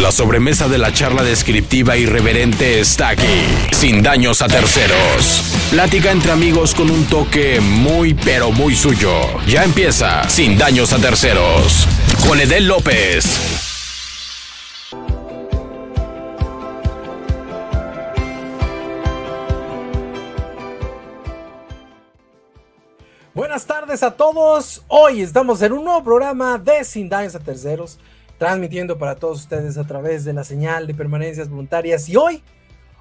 La sobremesa de la charla descriptiva irreverente está aquí, sin daños a terceros. Plática entre amigos con un toque muy pero muy suyo. Ya empieza, sin daños a terceros. Con Edel López. Buenas tardes a todos. Hoy estamos en un nuevo programa de Sin Daños a Terceros, transmitiendo para todos ustedes a través de la señal de permanencias voluntarias. Y hoy,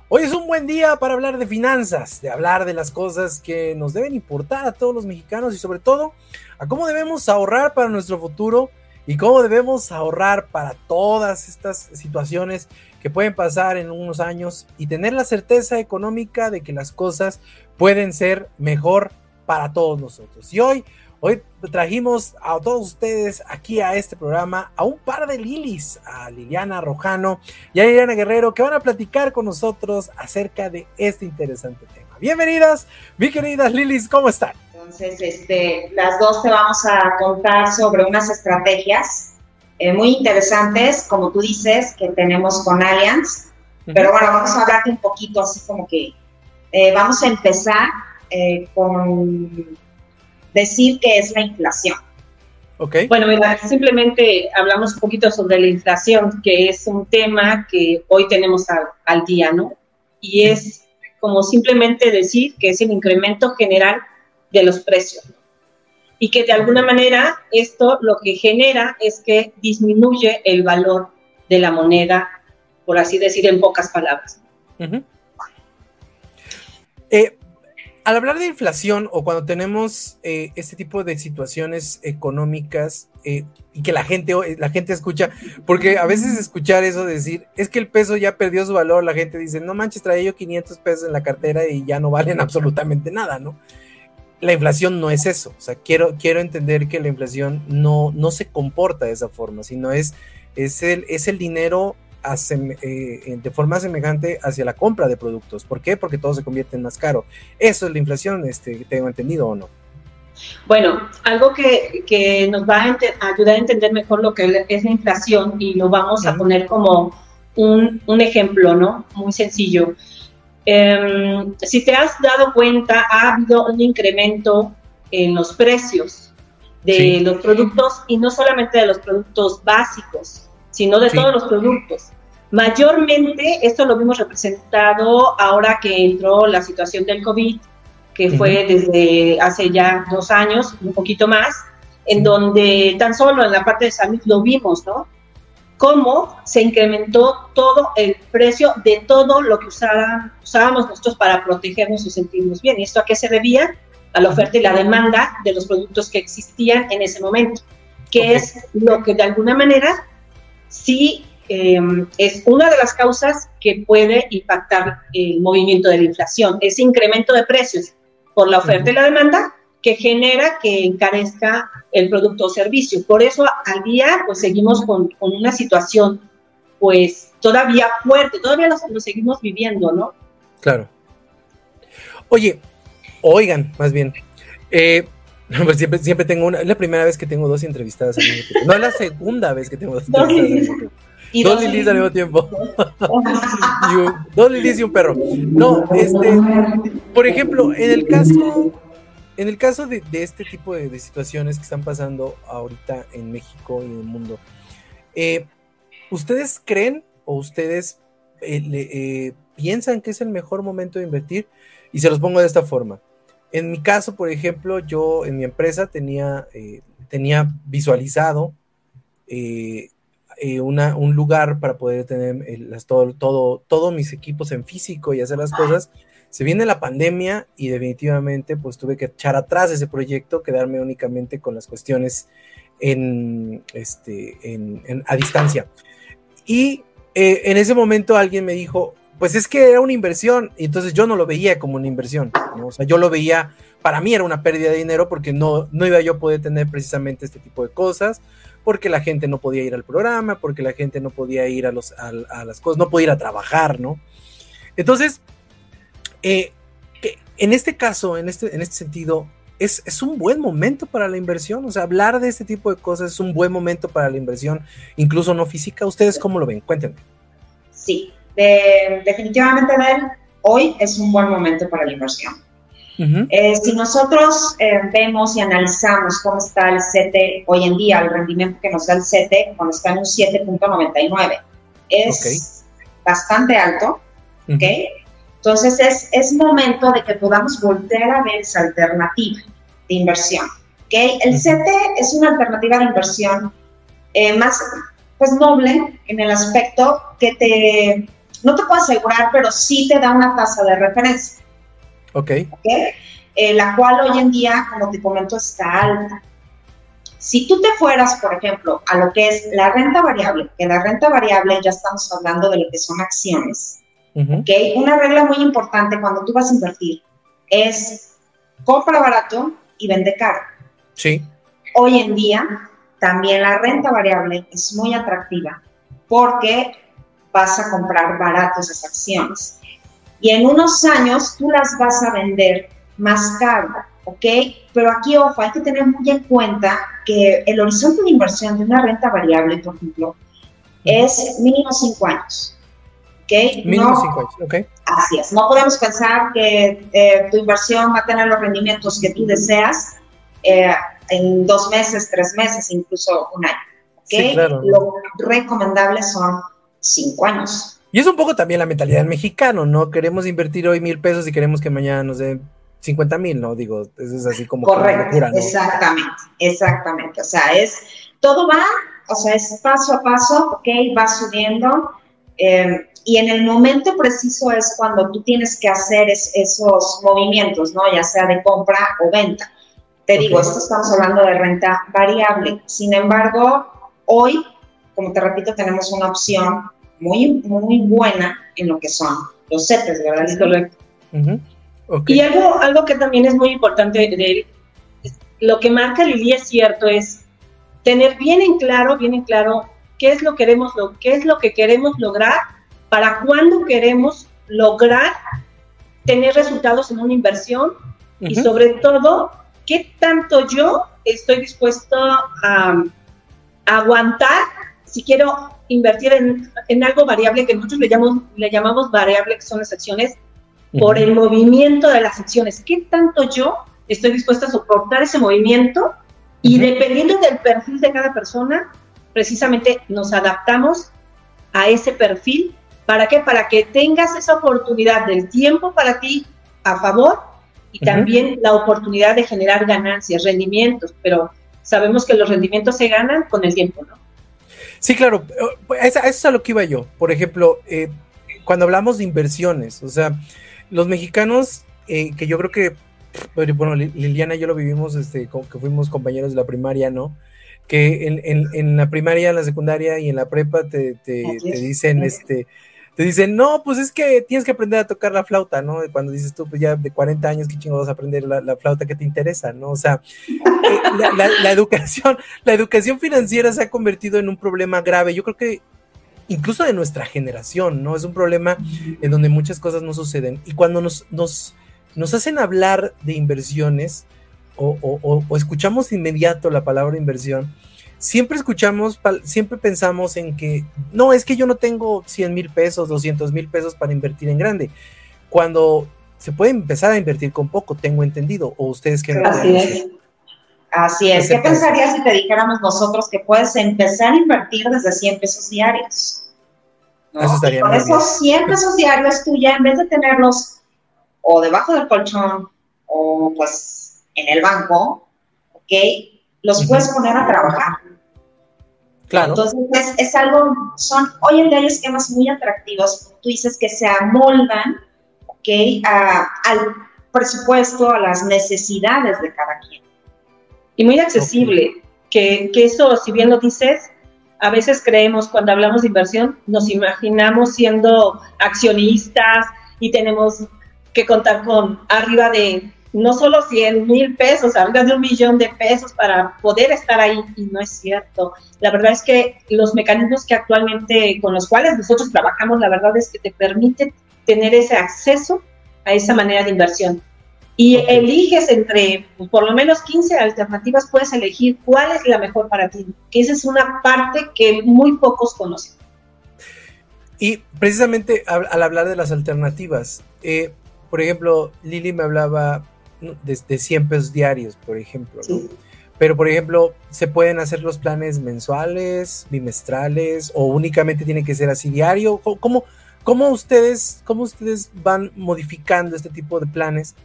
hoy es un buen día para hablar de finanzas, de hablar de las cosas que nos deben importar a todos los mexicanos y sobre todo a cómo debemos ahorrar para nuestro futuro y cómo debemos ahorrar para todas estas situaciones que pueden pasar en unos años y tener la certeza económica de que las cosas pueden ser mejor para todos nosotros. Y hoy, hoy trajimos a todos ustedes aquí a este programa a un par de Lilis, a Liliana Rojano y a Liliana Guerrero, que van a platicar con nosotros acerca de este interesante tema. Bienvenidas, mi queridas Lilis, ¿cómo están? Entonces, este, las dos te vamos a contar sobre unas estrategias eh, muy interesantes, como tú dices, que tenemos con Allianz. Pero bueno, vamos a hablarte un poquito así como que eh, vamos a empezar eh, con decir que es la inflación. Okay. Bueno, simplemente hablamos un poquito sobre la inflación, que es un tema que hoy tenemos al, día, ¿no? Y es como simplemente decir que es el incremento general de los precios. Y que de alguna manera esto lo que genera es que disminuye el valor de la moneda, por así decir en pocas palabras. eh, al hablar de inflación o cuando tenemos eh, este tipo de situaciones económicas eh, y que la gente, la gente escucha, porque a veces escuchar eso decir, es que el peso ya perdió su valor, la gente dice, no manches, traía yo 500 pesos en la cartera y ya no valen absolutamente nada, ¿no? La inflación no es eso, o sea, quiero, quiero entender que la inflación no, no se comporta de esa forma, sino es, es, el, es el dinero eh, de forma semejante hacia la compra de productos. ¿Por qué? Porque todo se convierte en más caro. Eso es la inflación, este, ¿tengo entendido o no? Bueno, algo que, que nos va a ayudar a entender mejor lo que es la inflación y lo vamos a poner como un, un ejemplo, ¿no? Muy sencillo. Em, si te has dado cuenta, ha habido un incremento en los precios de los productos y no solamente de los productos básicos, sino de todos los productos. Mayormente, esto lo vimos representado ahora que entró la situación del COVID, que fue desde hace ya dos años, un poquito más, en donde tan solo en la parte de salud lo vimos, ¿no? Cómo se incrementó todo el precio de todo lo que usábamos nosotros para protegernos y sentirnos bien. ¿Y esto a qué se debía? A la oferta y la demanda de los productos que existían en ese momento, que es lo que de alguna manera sí em, es una de las causas que puede impactar el movimiento de la inflación, ese incremento de precios por la oferta y la demanda que genera que encarezca el producto o servicio. Por eso al día pues seguimos con, una situación pues todavía fuerte, todavía lo, seguimos viviendo, ¿no? Claro. Oye, oigan, más bien, eh, pues siempre, siempre tengo una. Es la primera vez que tengo dos entrevistadas al mismo tiempo. No es la segunda vez que tengo dos entrevistadas al mismo tiempo. dos Lilis al mismo tiempo. dos Lilis y un perro. No, este. Por ejemplo, en el caso. En el caso de, este tipo de, situaciones que están pasando ahorita en México y en el mundo, eh, ¿ustedes creen o ustedes eh, eh, piensan que es el mejor momento de invertir? Y se los pongo de esta forma en mi caso, por ejemplo, yo en mi empresa tenía, eh, tenía visualizado eh, eh, un lugar para poder tener todo, todo, todos mis equipos en físico y hacer las cosas. Se viene la pandemia y definitivamente pues tuve que echar atrás ese proyecto, quedarme únicamente con las cuestiones en, este, a distancia. Y en ese momento alguien me dijo, pues es que era una inversión y entonces yo no lo veía como una inversión, o sea, yo lo veía, para mí era una pérdida de dinero porque no, no iba yo a poder tener precisamente este tipo de cosas, porque la gente no podía ir al programa, porque la gente no podía ir a, los, a, las cosas, no podía ir a trabajar, ¿no? Entonces, eh, en este caso, en este, en este sentido, es, es, un buen momento para la inversión. O sea, hablar de este tipo de cosas es un buen momento para la inversión, incluso no física. ¿Ustedes cómo lo ven? Cuéntenme. Sí, definitivamente, ver, hoy es un buen momento para la inversión. Eh, si nosotros eh, vemos y analizamos cómo está el CETE hoy en día, el rendimiento que nos da el CETE, cuando está en un 7.99, es bastante alto, ¿ok? Entonces es, es momento de que podamos volver a ver esa alternativa de inversión, ¿ok? El CETE es una alternativa de inversión eh, más, pues, noble en el aspecto que te, no te puedo asegurar, pero sí te da una tasa de referencia. Ok. Eh, la cual hoy en día, como te comento, está alta. Si tú te fueras, por ejemplo, a lo que es la renta variable, que la renta variable ya estamos hablando de lo que son acciones, Una regla muy importante cuando tú vas a invertir es compra barato y vende caro. Sí. Hoy en día también la renta variable es muy atractiva porque vas a comprar barato esas acciones y en unos años tú las vas a vender más caro, ¿ok? Pero aquí, ojo, hay que tener muy en cuenta que el horizonte de inversión de una renta variable, por ejemplo, es mínimo cinco años. ¿ok? Mínimo cinco años, ¿ok? Así es. No podemos pensar que eh, tu inversión va a tener los rendimientos que tú deseas eh, en dos meses, tres meses, incluso un año. ¿ok? Sí, claro. Lo recomendable son cinco años. Y es un poco también la mentalidad del mexicano, ¿no? Queremos invertir hoy mil pesos y queremos que mañana nos den 50 mil, ¿no? Digo, eso es así como... Correcto, exactamente, exactamente. O sea, es, todo va, o sea, es paso a paso, ¿ok? Va subiendo. Eh, y en el momento preciso es cuando tú tienes que hacer esos movimientos, ¿no? Ya sea de compra o venta. Te digo, esto estamos hablando de renta variable. Sin embargo, hoy, como te repito, tenemos una opción muy, muy buena en lo que son los CETES, ¿verdad? Es correcto. Y algo, algo que también es muy importante de él, lo que marca Lili es cierto, es tener bien en claro, bien en claro qué es lo que queremos, lo, qué es lo que queremos lograr, para cuándo queremos lograr tener resultados en una inversión y sobre todo qué tanto yo estoy dispuesto a aguantar si quiero invertir en, algo variable que nosotros le llamamos, le llamamos variable, que son las acciones, por el movimiento de las acciones. ¿Qué tanto yo estoy dispuesta a soportar ese movimiento? Y dependiendo del perfil de cada persona, precisamente nos adaptamos a ese perfil. ¿Para qué? Para que tengas esa oportunidad del tiempo para ti a favor y también la oportunidad de generar ganancias, rendimientos, pero sabemos que los rendimientos se ganan con el tiempo, ¿no? Sí, claro, eso es a lo que iba yo. Por ejemplo, eh, cuando hablamos de inversiones, o sea, los mexicanos, eh, que yo creo que, bueno, Liliana y yo lo vivimos, este, que fuimos compañeros de la primaria, ¿no? Que en, la primaria, en la secundaria y en la prepa te, te dicen, este, te dicen, no, pues es que tienes que aprender a tocar la flauta, ¿no? Cuando dices tú, pues ya de 40 años, ¿qué chingo vas a aprender la, flauta que te interesa, ¿no? O sea, eh, la, educación, la educación financiera se ha convertido en un problema grave. Yo creo que incluso de nuestra generación, ¿no? Es un problema en donde muchas cosas no suceden. Y cuando nos, nos, nos hacen hablar de inversiones o, o, o escuchamos de inmediato la palabra inversión, siempre escuchamos, siempre pensamos en que, no, es que yo no tengo 100 mil pesos, 200 mil pesos para invertir en grande. Cuando se puede empezar a invertir con poco, tengo entendido, o ustedes que Así es. Así es. ¿Qué pensarías si te dijéramos nosotros que puedes empezar a invertir desde 100 pesos diarios? Eso estaría con esos 100 pesos diarios tú ya, en vez de tenerlos o debajo del colchón o pues en el banco, ¿ok? Los puedes poner a trabajar. Claro. Entonces, es, algo, son, hoy en día hay esquemas muy atractivos, tú dices que se amoldan, ¿ok? al presupuesto, a las necesidades de cada quien. Y muy accesible, que, que eso, si bien lo dices, a veces creemos cuando hablamos de inversión, nos imaginamos siendo accionistas y tenemos que contar con arriba de no solo 100 mil pesos, arriba de un millón de pesos para poder estar ahí, y no es cierto. La verdad es que los mecanismos que actualmente con los cuales nosotros trabajamos, la verdad es que te permite tener ese acceso a esa manera de inversión. y eliges entre pues, por lo menos 15 alternativas, puedes elegir cuál es la mejor para ti, que esa es una parte que muy pocos conocen. Y precisamente al, hablar de las alternativas, eh, por ejemplo, Lili me hablaba de, 100 pesos diarios, por ejemplo, Pero, por ejemplo, ¿se pueden hacer los planes mensuales, bimestrales o únicamente tiene que ser así diario? ¿Cómo, cómo, ustedes, cómo ustedes van modificando este tipo de planes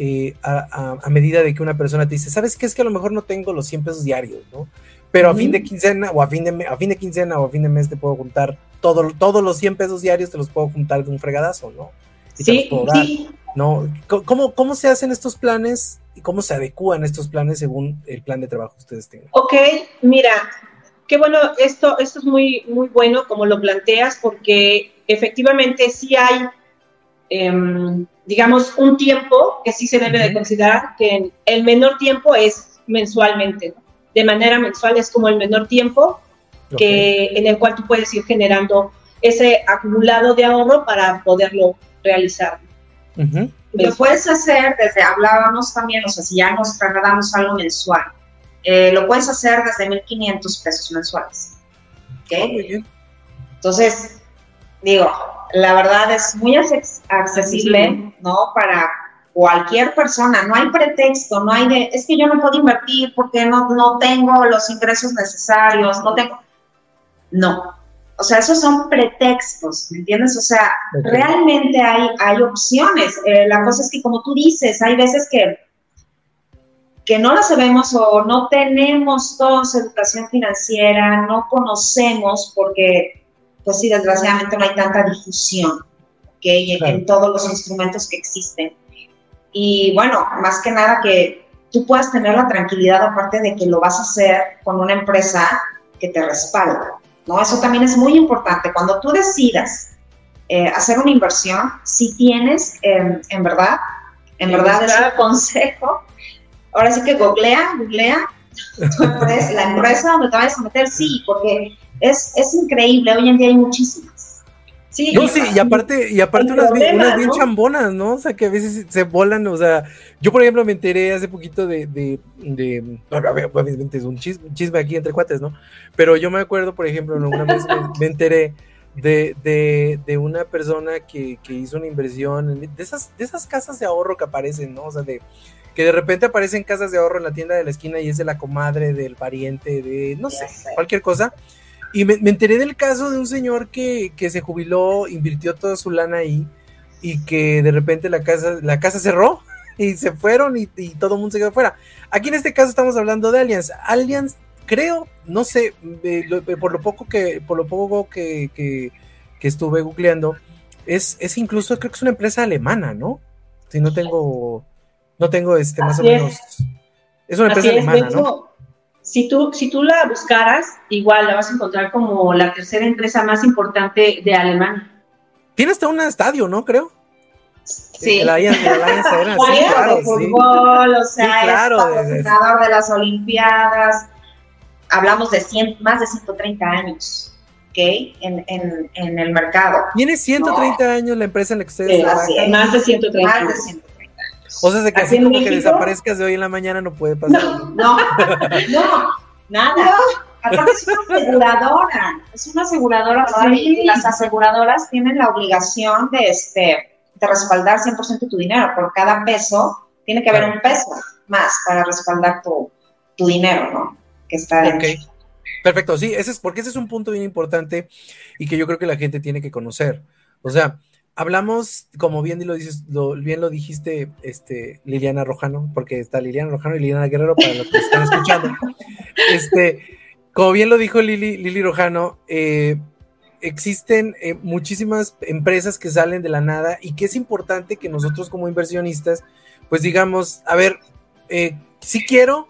eh, a, medida de que una persona te dice, ¿sabes qué? Es que a lo mejor no tengo los 100 pesos diarios, ¿no? Pero a fin de quincena o a fin de, a fin de quincena o a fin de mes te puedo juntar todo, todos los 100 pesos diarios, te los puedo juntar de un fregadazo, ¿no? sí, sí. ¿No? ¿Cómo, ¿Cómo se hacen estos planes y cómo se adecúan estos planes según el plan de trabajo que ustedes tengan? Ok, mira, qué bueno, esto, esto es muy, muy bueno como lo planteas, porque efectivamente sí hay Em, digamos, un tiempo que sí se debe de considerar, que el menor tiempo es mensualmente, de manera mensual es como el menor tiempo que, en el cual tú puedes ir generando ese acumulado de ahorro para poderlo realizar. Lo puedes hacer desde, hablábamos también, o sea, si ya nos trasladamos algo mensual, eh, lo puedes hacer desde 1.500 pesos mensuales. ¿okay? Ah, Entonces, digo, la verdad es muy accesible, ¿no? Para cualquier persona, no hay pretexto, no hay de, es que yo no puedo invertir porque no, no tengo los ingresos necesarios, no tengo, no, o sea, esos son pretextos, ¿me entiendes? O sea, realmente hay, hay opciones, eh, la cosa es que como tú dices, hay veces que, que no lo sabemos o no tenemos todos educación financiera, no conocemos porque pues sí, desgraciadamente no hay tanta difusión que en todos los instrumentos que existen. Y bueno, más que nada que tú puedas tener la tranquilidad aparte de que lo vas a hacer con una empresa que te respalda, ¿no? Eso también es muy importante. Cuando tú decidas eh, hacer una inversión, si tienes, em, en verdad, en verdad es un consejo, ahora sí que googlea, googlea la empresa donde te vayas a meter, sí, porque es, es increíble, hoy en día hay muchísimas. Sí, no, sí, y aparte, y aparte unas, bien, chambonas, ¿no? O sea, que a veces se volan, o sea, yo por ejemplo me enteré hace poquito de, de, de obviamente es un chisme, aquí entre cuates, ¿no? Pero yo me acuerdo, por ejemplo, una vez me, enteré de, de, de, una persona que, que, hizo una inversión de esas, de esas casas de ahorro que aparecen, ¿no? O sea, de que de repente aparecen casas de ahorro en la tienda de la esquina y es de la comadre, del pariente, de no sé, cualquier cosa. Y me, enteré del caso de un señor que, se jubiló, invirtió toda su lana ahí y que de repente la casa, la casa cerró y se fueron y, todo el mundo se quedó fuera. Aquí en este caso estamos hablando de Allianz. Allianz, creo, no sé, por lo poco que, por lo poco que, que, estuve googleando, es, es incluso, creo que es una empresa alemana, ¿no? Si no tengo, no tengo este más o menos. Es una empresa alemana, ¿no? Si tú, si tú la buscaras, igual la vas a encontrar como la tercera empresa más importante de Alemania. Tiene hasta un estadio, ¿no? Creo. Sí. El Allianz, el era, sí, claro, de fútbol, o sea, claro, es patrocinador de las Olimpiadas. Hablamos de más de 130 años. ¿ok? En, en, en el mercado. Tiene 130 años la empresa en la que ustedes trabajan. Más de 130 Más de 130 o sea, que así, como que desaparezcas de hoy en la mañana no puede pasar. No, no, no nada. Aparte es una aseguradora, es una aseguradora, las aseguradoras tienen la obligación de, este, de respaldar 100% tu dinero. Por cada peso, tiene que haber un peso más para respaldar tu, tu dinero, ¿no? Que está dentro. Perfecto, sí, ese es porque ese es un punto bien importante y que yo creo que la gente tiene que conocer. O sea, hablamos, como bien lo dices, lo, bien lo dijiste, este, Liliana Rojano, porque está Liliana Rojano y Liliana Guerrero para los que están escuchando. Este, como bien lo dijo Lili, Lili Rojano, eh, existen eh, muchísimas empresas que salen de la nada y que es importante que nosotros como inversionistas, pues digamos, a ver, eh, sí quiero,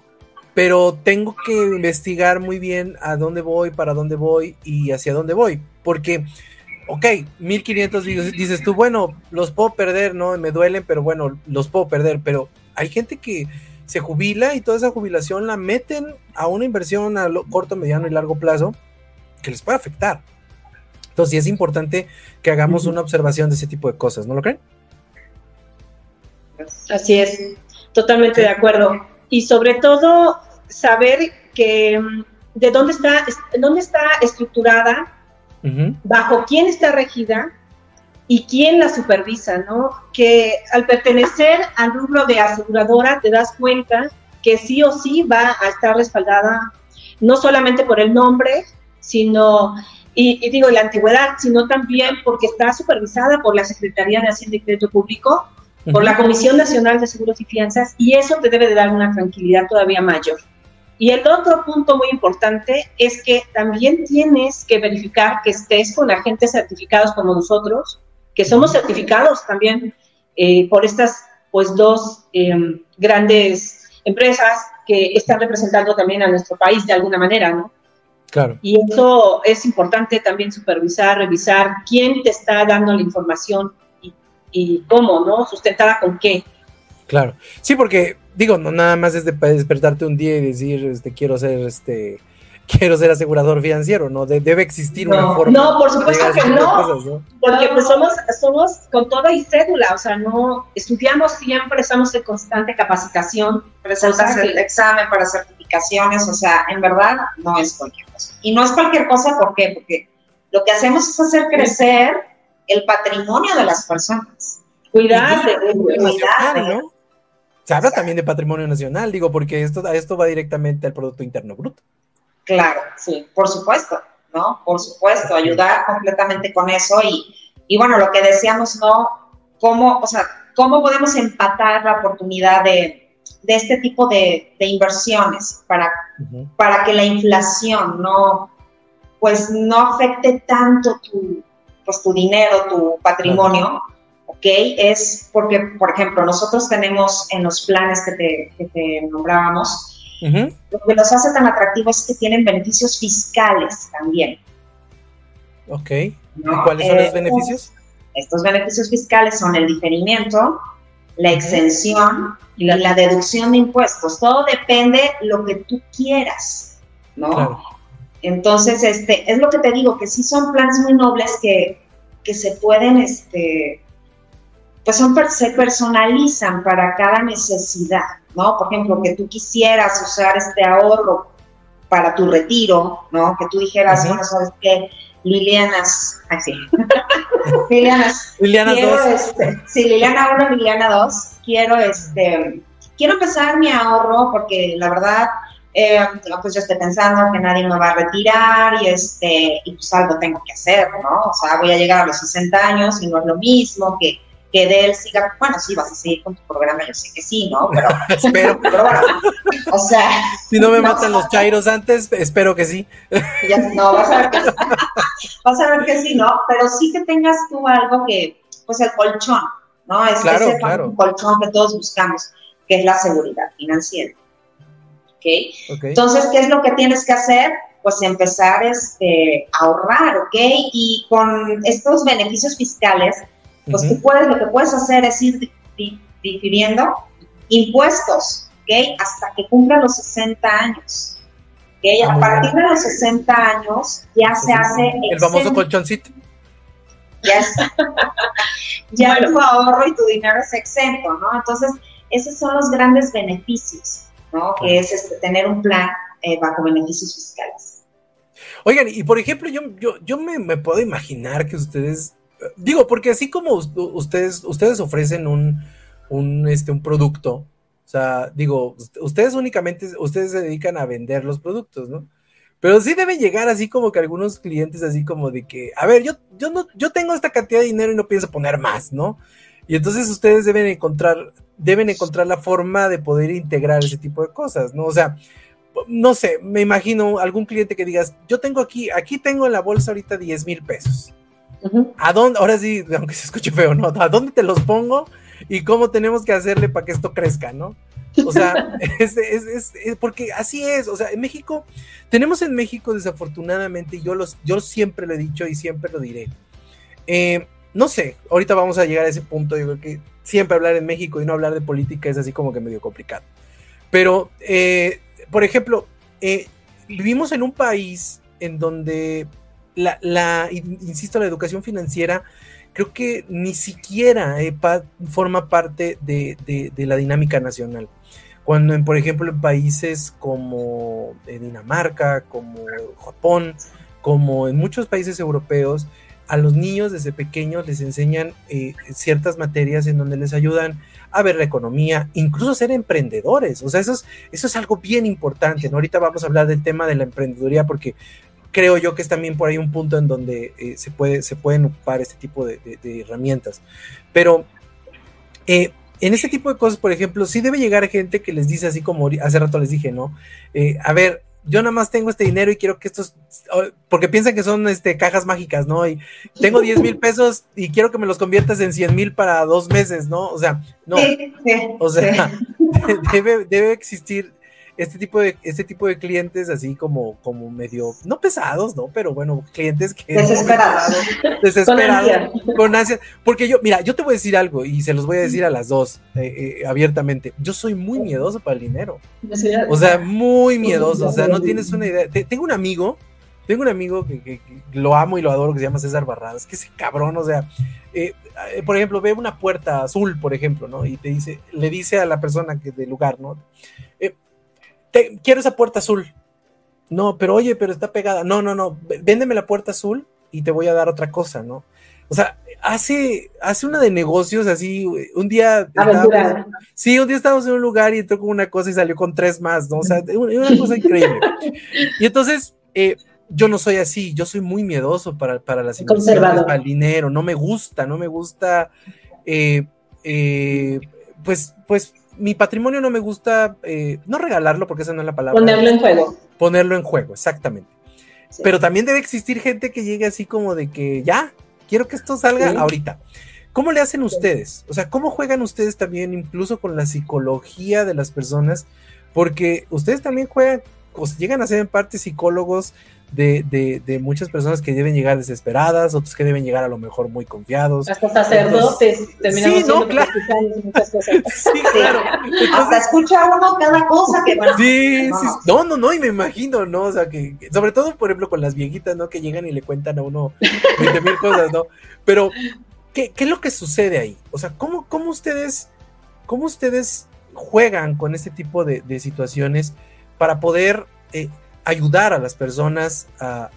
pero tengo que investigar muy bien a dónde voy, para dónde voy y hacia dónde voy, porque ok, 1500 dices tú, bueno, los puedo perder, ¿no? Me duelen, pero bueno, los puedo perder, pero hay gente que se jubila y toda esa jubilación la meten a una inversión a corto, mediano y largo plazo que les puede afectar. Entonces, sí es importante que hagamos una observación de ese tipo de cosas, ¿no lo creen? Así es, totalmente de acuerdo. Y sobre todo, saber que mm, de dónde está, dónde está estructurada, bajo quién está regida y quién la supervisa, ¿no? Que al pertenecer al rubro de aseguradora te das cuenta que sí o sí va a estar respaldada no solamente por el nombre, sino, y, digo, la antigüedad, sino también porque está supervisada por la Secretaría de Hacienda y Crédito Público, por la Comisión Nacional de Seguros y Fianzas, y eso te debe de dar una tranquilidad todavía mayor. Y el otro punto muy importante es que también tienes que verificar que estés con agentes certificados como nosotros, que somos certificados también eh, por estas pues dos em, grandes empresas que están representando también a nuestro país de alguna manera, ¿no? Claro. Y eso es importante también supervisar, revisar quién te está dando la información y, y cómo, ¿no? Sustentada con qué. Claro. Sí, porque digo, no nada más es de despertarte un día y decir, este, quiero ser, este, quiero ser asegurador financiero, ¿no? debe existir una forma. No, por supuesto que no, porque pues somos, somos con toda y cédula, o sea, no, estudiamos siempre, estamos en constante capacitación. Presentas el examen para certificaciones, o sea, en verdad no es cualquier cosa. Y no es cualquier cosa, ¿por qué? Porque lo que hacemos es hacer crecer el patrimonio de las personas. Cuidar, cuidar, ¿no? Se habla también de patrimonio nacional, digo, porque esto, esto va directamente al Producto Interno Bruto. Claro, sí, por supuesto, ¿no? Por supuesto, ayudar completamente con eso y, y bueno, lo que decíamos, ¿no? ¿Cómo, o sea, cómo podemos empatar la oportunidad de, de este tipo de, de inversiones para, para que la inflación no, pues no afecte tanto tu, pues, tu dinero, tu patrimonio? ¿Ok? Es porque, por ejemplo, nosotros tenemos en los planes que te, que te nombrábamos, lo que los hace tan atractivos es que tienen beneficios fiscales también. Ok. ¿Y cuáles son los eh, beneficios? Estos beneficios fiscales son el diferimiento, la exención y la, deducción de impuestos. Todo depende lo que tú quieras, ¿no? Entonces, este, es lo que te digo, que sí son planes muy nobles que, que se pueden, este, pues son, se personalizan para cada necesidad, ¿no? Por ejemplo, que tú quisieras usar este ahorro para tu retiro, ¿no? Que tú dijeras, bueno, ¿sabes qué? Lilianas, así. Lilianas. Liliana 2. Este, sí, Liliana 1, Liliana 2. Quiero, este, quiero empezar mi ahorro porque la verdad, eh, pues yo estoy pensando que nadie me va a retirar y, este, y pues algo tengo que hacer, ¿no? O sea, voy a llegar a los 60 años y no es lo mismo que que de él siga, bueno, sí, vas a seguir con tu programa, yo sé que sí, ¿no? Pero, espero. pero bueno, o sea. Si no me matan los chairos antes, espero que sí. Ya, no, vas a ver que sí. vas a ver que sí, ¿no? Pero sí que tengas tú algo que, pues el colchón, ¿no? Es claro, ese claro. colchón que todos buscamos, que es la seguridad financiera. ¿Okay? ¿ok? Entonces, ¿qué es lo que tienes que hacer? Pues empezar este, a ahorrar, ¿ok? Y con estos beneficios fiscales, pues tú puedes, lo que puedes hacer es ir difiriendo impuestos, ¿ok? Hasta que cumpla los 60 años. ¿ok? A ah, partir de los 60 años ya se hace... El famoso colchoncito. Ya, ya tu ahorro y tu dinero es exento, ¿no? Entonces, esos son los grandes beneficios, ¿no? Que es este, tener un plan eh, bajo beneficios fiscales. Oigan, y por ejemplo, yo, yo, yo me, me, puedo imaginar que ustedes digo, porque así como ustedes, ustedes ofrecen un, un, este, un producto, o sea, digo, ustedes únicamente, ustedes se dedican a vender los productos, ¿no? Pero sí debe llegar así como que algunos clientes así como de que, a ver, yo, yo no, yo tengo esta cantidad de dinero y no pienso poner más, ¿no? Y entonces ustedes deben encontrar, deben encontrar la forma de poder integrar ese tipo de cosas, ¿no? O sea, no sé, me imagino algún cliente que digas, yo tengo aquí, aquí tengo en la bolsa ahorita 10 mil pesos. ¿A dónde, ahora sí, aunque se escuche feo, ¿no? ¿A dónde te los pongo? Y cómo tenemos que hacerle para que esto crezca, ¿no? O sea, es, es, es, porque así es, o sea, en México, tenemos en México desafortunadamente, yo, los, yo siempre lo he dicho y siempre lo diré. Eh, no sé, ahorita vamos a llegar a ese punto, yo creo que siempre hablar en México y no hablar de política es así como que medio complicado. Pero, eh, por ejemplo, eh, vivimos en un país en donde la, insisto, la educación financiera creo que ni siquiera forma parte de, la dinámica nacional. Cuando, en, por ejemplo, en países como eh, Dinamarca, como Japón, como en muchos países europeos, a los niños desde pequeños les enseñan eh, ciertas materias en donde les ayudan a ver la economía, incluso ser emprendedores. O sea, eso es, eso es algo bien importante. ¿no? Ahorita vamos a hablar del tema de la emprendeduría porque creo yo que es también por ahí un punto en donde eh, se, puede, se pueden ocupar este tipo de, herramientas. Pero eh, en este tipo de cosas, por ejemplo, sí debe llegar gente que les dice así como hace rato les dije, ¿no? Eh, a ver, yo nada más tengo este dinero y quiero que estos, porque piensan que son este, cajas mágicas, ¿no? Y tengo 10 mil pesos y quiero que me los conviertas en 100 mil para dos meses, ¿no? O sea, no. o sea, debe, debe existir este tipo de, este tipo de clientes así como, como medio, no pesados, ¿no? Pero bueno, clientes que... Desesperados. Desesperados. con, ansias. Porque yo, mira, yo te voy a decir algo y se los voy a decir a las dos eh, eh, abiertamente. Yo soy muy miedoso para el dinero. O sea, muy miedoso. O sea, no tienes una idea. tengo un amigo, tengo un amigo que, lo amo y lo adoro que se llama César Barradas, que ese cabrón, o sea, eh, por ejemplo, ve una puerta azul, por ejemplo, ¿no? Y te dice, le dice a la persona que del lugar, ¿no? Quiero esa puerta azul. No, pero oye, pero está pegada. No, no, no, véndeme la puerta azul y te voy a dar otra cosa, ¿no? O sea, hace, hace una de negocios así, un día... sí, un día estábamos en un lugar y entró con una cosa y salió con tres más, ¿no? O sea, una cosa increíble. Y entonces, eh, yo no soy así, yo soy muy miedoso para, para las inversiones, para el dinero, no me gusta, no me gusta, eh, eh, pues, pues mi patrimonio no me gusta, eh, no regalarlo porque esa no es la palabra. Ponerlo en juego. Ponerlo en juego, exactamente. Pero también debe existir gente que llegue así como de que ya, quiero que esto salga ahorita. ¿Cómo le hacen ustedes? O sea, ¿cómo juegan ustedes también incluso con la psicología de las personas? Porque ustedes también juegan, llegan a ser en parte psicólogos de, de, de, muchas personas que deben llegar desesperadas, otros que deben llegar a lo mejor muy confiados. Hasta sacerdotes terminamos sí, no, claro. muchas cosas. Sí, claro. Hasta escucha uno cada cosa que sí, sí, no, no, no, y me imagino, ¿no? O sea, que, sobre todo, por ejemplo, con las viejitas, ¿no? Que llegan y le cuentan a uno 20 mil cosas, ¿no? Pero, ¿qué, ¿qué, es lo que sucede ahí? O sea, ¿cómo, cómo ustedes, cómo ustedes juegan con este tipo de, de situaciones para poder eh, ayudar a las personas a,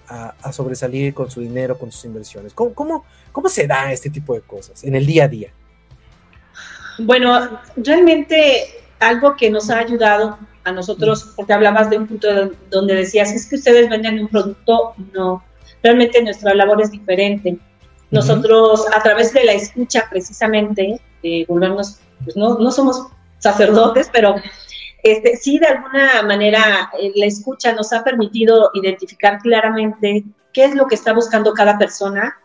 sobresalir con su dinero, con sus inversiones? ¿Cómo, ¿Cómo, se da este tipo de cosas en el día a día? Bueno, realmente algo que nos ha ayudado a nosotros, porque hablabas de un punto donde decías, es que ustedes venden un producto, no, realmente nuestra labor es diferente. Nosotros, a través de la escucha precisamente, volvernos, pues no, no somos sacerdotes, pero este, sí, de alguna manera, eh, la escucha nos ha permitido identificar claramente qué es lo que está buscando cada persona,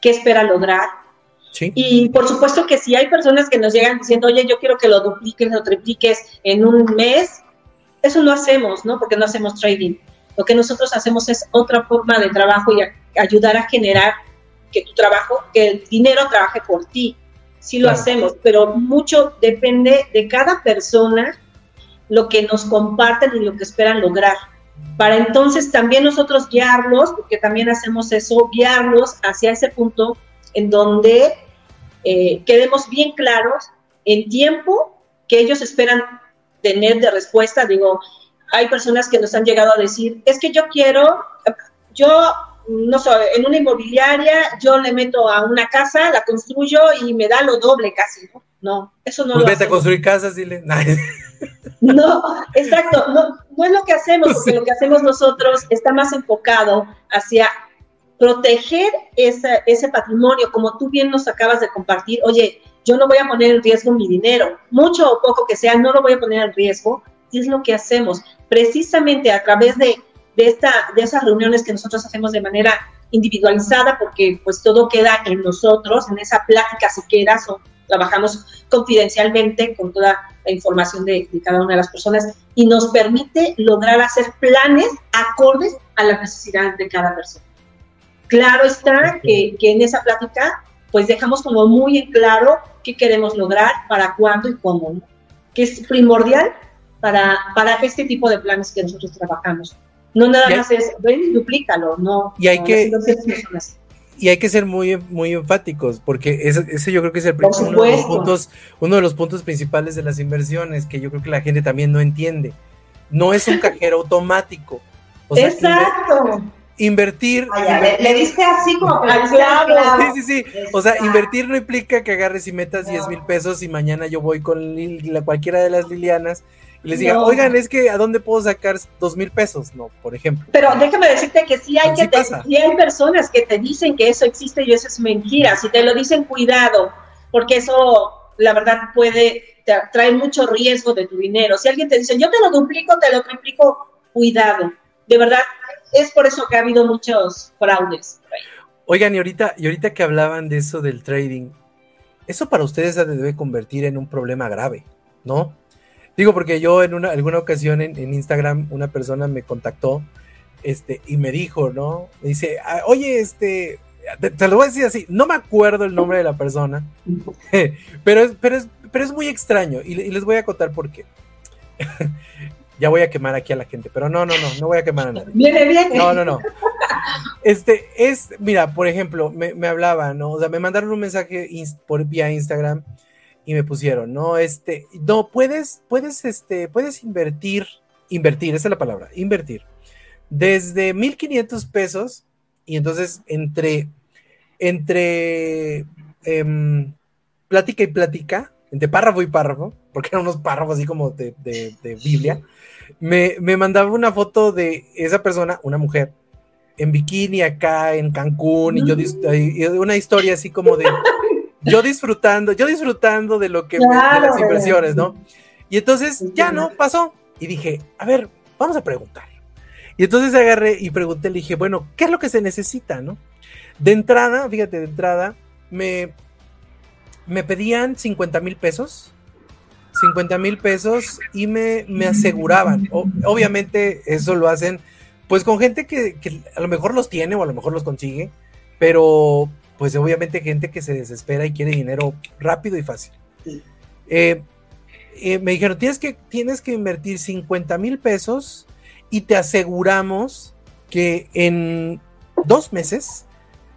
qué espera lograr. Y por supuesto que si hay personas que nos llegan diciendo, oye, yo quiero que lo dupliques o tripliques en un mes, eso no hacemos, ¿no? Porque no hacemos trading. Lo que nosotros hacemos es otra forma de trabajo y ayudar a generar que tu trabajo, que el dinero trabaje por ti. Sí lo hacemos, pero mucho depende de cada persona lo que nos comparten y lo que esperan lograr. Para entonces también nosotros guiarlos, porque también hacemos eso, guiarlos hacia ese punto en donde eh, quedemos bien claros en tiempo que ellos esperan tener de respuesta. Digo, hay personas que nos han llegado a decir, es que yo quiero, yo no sé, en una inmobiliaria, yo le meto a una casa, la construyo y me da lo doble casi, ¿no? No, eso no pues vete a construir casas, dile. No, exacto, no, no es lo que hacemos, porque lo que hacemos nosotros está más enfocado hacia proteger ese, ese patrimonio, como tú bien nos acabas de compartir, oye, yo no voy a poner en riesgo mi dinero, mucho o poco que sea, no lo voy a poner en riesgo, y es lo que hacemos, precisamente a través de, esta, de esas reuniones que nosotros hacemos de manera individualizada, porque pues todo queda en nosotros, en esa plática siquiera, son trabajamos confidencialmente con toda la información de, cada una de las personas y nos permite lograr hacer planes acordes a las necesidades de cada persona. Claro está que, en esa plática pues dejamos como muy en claro qué queremos lograr, para cuándo y cómo, que es primordial para, para este tipo de planes que nosotros trabajamos. No nada más es, ven y duplícalo, no. Y hay que y, hay que ser muy, muy enfáticos, porque ese, yo creo que es el uno, de los puntos, uno de los puntos principales de las inversiones, que yo creo que la gente también no entiende. No es un cajero automático. Exacto. Invertir. le, diste así como al clavo. Sí, sí, sí. O sea, invertir no implica que agarres y metas 10 mil pesos y mañana yo voy con la, cualquiera de las Lilianas les diga, oigan, es que ¿a dónde puedo sacar dos mil pesos? No, por ejemplo. Pero déjame decirte que sí hay, que hay personas que te dicen que eso existe y eso es mentira. Si te lo dicen, cuidado, porque eso, la verdad, puede traer mucho riesgo de tu dinero. Si alguien te dice, yo te lo duplico, te lo triplico, cuidado. De verdad, es por eso que ha habido muchos fraudes. Oigan, y ahorita, y ahorita que hablaban de eso del trading, eso para ustedes se debe convertir en un problema grave, ¿no? Digo, porque yo en una, alguna ocasión en, Instagram una persona me contactó este, y me dijo, ¿no? Me dice, ah, oye, este, te, lo voy a decir así, no me acuerdo el nombre de la persona, pero, es, pero, es, pero es muy extraño y, les voy a contar por qué. ya voy a quemar aquí a la gente, pero no, no, no, no voy a quemar a nadie. Viene, viene. No, no, no. Este, es, mira, por ejemplo, me, me hablaba, ¿no? O sea, me mandaron un mensaje por vía Instagram y me pusieron, no, este, no, puedes, puedes, este, puedes invertir, invertir, esa es la palabra, invertir, desde 1500 pesos y entonces entre, entre em, plática y plática, entre párrafo y párrafo, porque eran unos párrafos así como de, Biblia, me, me, mandaba una foto de esa persona, una mujer, en bikini acá en Cancún, y yo mm. una historia así como de yo disfrutando, yo disfrutando de lo que de las inversiones, ¿no? Y entonces ya no pasó. Y dije, a ver, vamos a preguntar. Y entonces agarré y pregunté, le dije, bueno, ¿qué es lo que se necesita, no? De entrada, fíjate, de entrada, me, me pedían 50 mil pesos. 50 mil pesos y me, me aseguraban. obviamente eso lo hacen pues con gente que, que, a lo mejor los tiene o a lo mejor los consigue, pero pues obviamente gente que se desespera y quiere dinero rápido y fácil. Eh, eh, me dijeron, tienes que, tienes que invertir 50 mil pesos y te aseguramos que en dos meses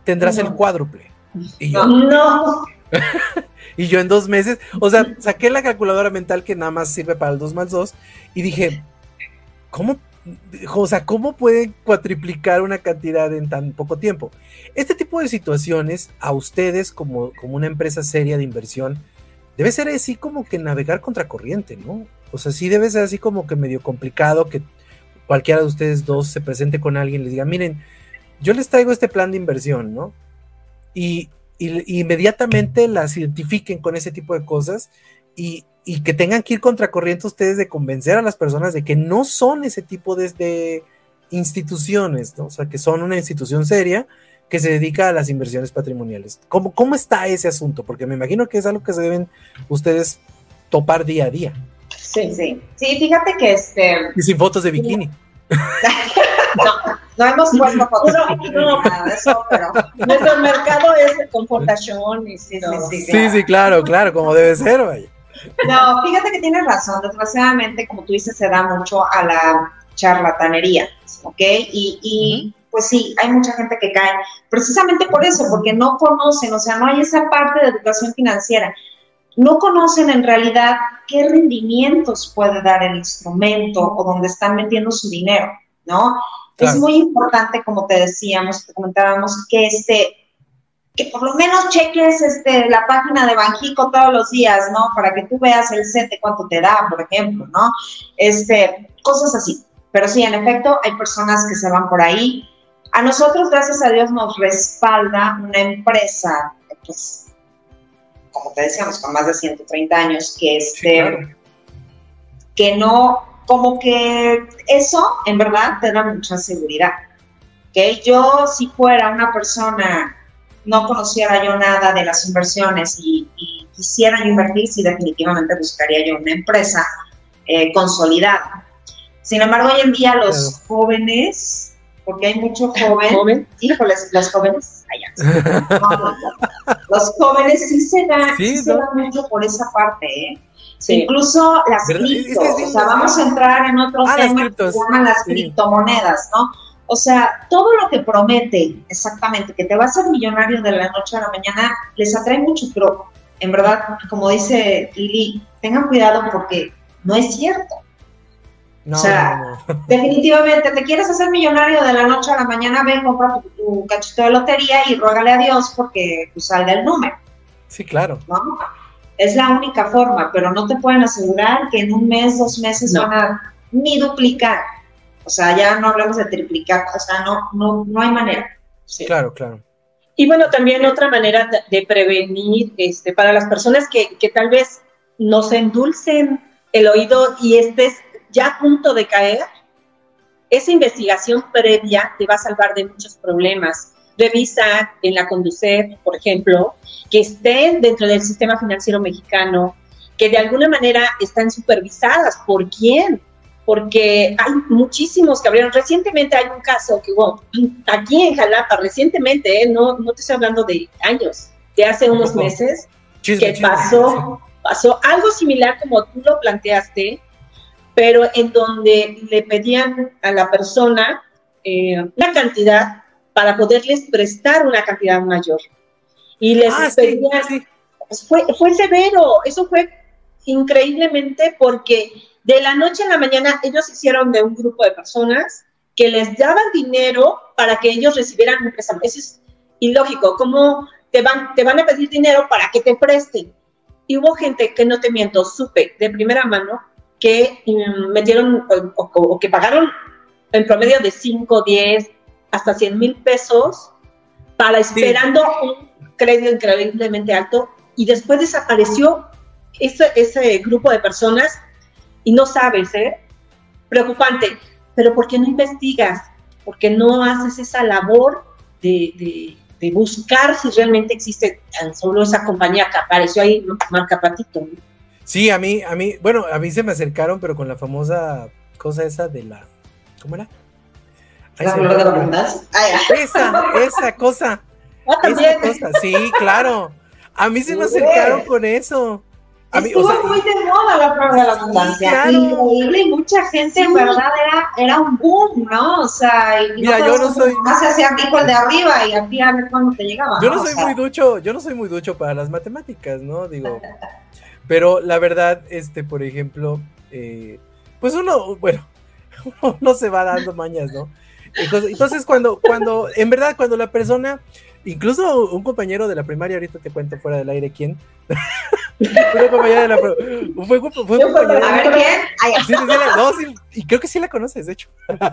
tendrás el cuádruple. Y yo, no. y yo en dos meses, o sea, saqué la calculadora mental que nada más sirve para el 2 más 2 y dije, ¿cómo o sea, ¿cómo pueden cuatriplicar una cantidad en tan poco tiempo? Este tipo de situaciones, a ustedes como, como una empresa seria de inversión, debe ser así como que navegar contra corriente, ¿no? O sea, sí debe ser así como que medio complicado que cualquiera de ustedes dos se presente con alguien y les diga, miren, yo les traigo este plan de inversión, ¿no? Y, y inmediatamente las identifiquen con ese tipo de cosas y, y que tengan que ir contracorriente ustedes de convencer a las personas de que no son ese tipo de, instituciones, ¿no? o sea, que son una institución seria que se dedica a las inversiones patrimoniales. ¿Cómo, ¿Cómo está ese asunto? Porque me imagino que es algo que se deben ustedes topar día a día. Sí, sí. Sí, fíjate que este. Y sin fotos de bikini. no, no hemos puesto fotos de bikini, nada de eso, pero. Nuestro mercado es de confortación y sí, sí, sí, sí, claro, claro, como debe ser, vaya. No, fíjate que tienes razón. Desgraciadamente, como tú dices, se da mucho a la charlatanería, ¿ok? Y, pues sí, hay mucha gente que cae precisamente por eso, porque no conocen, o sea, no hay esa parte de educación financiera. No conocen en realidad qué rendimientos puede dar el instrumento o dónde están metiendo su dinero, ¿no? Es muy importante, como te decíamos, te comentábamos, que este, que por lo menos cheques este, la página de Banjico todos los días, ¿no? Para que tú veas el set de cuánto te da, por ejemplo, ¿no? Este, cosas así. Pero sí, en efecto, hay personas que se van por ahí. A nosotros, gracias a Dios, nos respalda una empresa, pues, como te decíamos, con más de 130 años, que este, que no, como que eso, en verdad, te da mucha seguridad. Que yo, si fuera una persona no conociera yo nada de las inversiones y, quisiera invertir, sí definitivamente buscaría yo una empresa eh, consolidada. Sin embargo, hoy en día los jóvenes, porque hay mucho joven, ¿Joven? híjoles, los jóvenes, allá. los jóvenes sí se dan, mucho por esa parte, ¿eh? Incluso las criptos, o sea, vamos a entrar en otro ah, tema que se llaman las criptomonedas, ¿no? O sea, todo lo que promete exactamente que te va a hacer millonario de la noche a la mañana les atrae mucho, pero en verdad, como dice Lili, tengan cuidado porque no es cierto. o sea, definitivamente te quieres hacer millonario de la noche a la mañana, ven, compra tu, cachito de lotería y ruégale a Dios porque pues, salga el número. Sí, claro. Es la única forma, pero no te pueden asegurar que en un mes, dos meses van a ni duplicar. O sea, ya no hablamos de triplicar, o sea, no, no, no hay manera. Claro, claro. Y bueno, también otra manera de prevenir este, para las personas que, que tal vez nos endulcen el oído y estés ya a punto de caer, esa investigación previa te va a salvar de muchos problemas. Revisa en la Conducet, por ejemplo, que estén dentro del sistema financiero mexicano, que de alguna manera están supervisadas. ¿Por quién? Porque hay muchísimos que abrieron. Recientemente hay un caso que hubo aquí en Jalapa, recientemente, ¿eh? no, no te estoy hablando de años, de hace unos meses, que pasó pasó algo similar como tú lo planteaste, pero en donde le pedían a la persona eh, una cantidad para poderles prestar una cantidad mayor. Y les ah, pedían, Fue, fue severo, eso fue increíblemente porque de la noche a la mañana ellos hicieron de un grupo de personas que les daban dinero para que ellos recibieran un préstamo. Eso es ilógico, ¿cómo te van, te van a pedir dinero para que te presten? Y hubo gente que no te miento, supe de primera mano que mm, metieron o, que pagaron en promedio de 5, 10, hasta 100 mil pesos para esperando un crédito increíblemente alto y después desapareció ese, ese grupo de personas y no sabes, ¿eh? Preocupante. Pero ¿por qué no investigas? ¿Por qué no haces esa labor de de buscar si realmente existe tan solo esa compañía que apareció ahí, marca Patito. Sí, a mí, a mí, bueno, a mí se me acercaron, pero con la famosa cosa esa de la, ¿cómo era? ¿La flor de la Esa, esa cosa. Ah, esa cosa, sí, claro. A mí se me acercaron con eso. Estuvo muy de moda la prueba de la abundancia. Increíble y mucha gente, en verdad, era, era un boom, ¿no? O sea, y Mira, no yo no soy. Más se hacía rico el de arriba y aquí a ver cuándo te llegaba. Yo no, soy muy ducho, yo no soy muy ducho para las matemáticas, ¿no? Digo. pero la verdad, este, por ejemplo, eh, pues uno, bueno, uno se va dando mañas, ¿no? Entonces, cuando, cuando, en verdad, cuando la persona, incluso un compañero de la primaria, ahorita te cuento fuera del aire quién, una compañera de la fue, fue, fue compañera. A ver quién. Sí, sí, no, sí, y creo que sí la conoces, de hecho.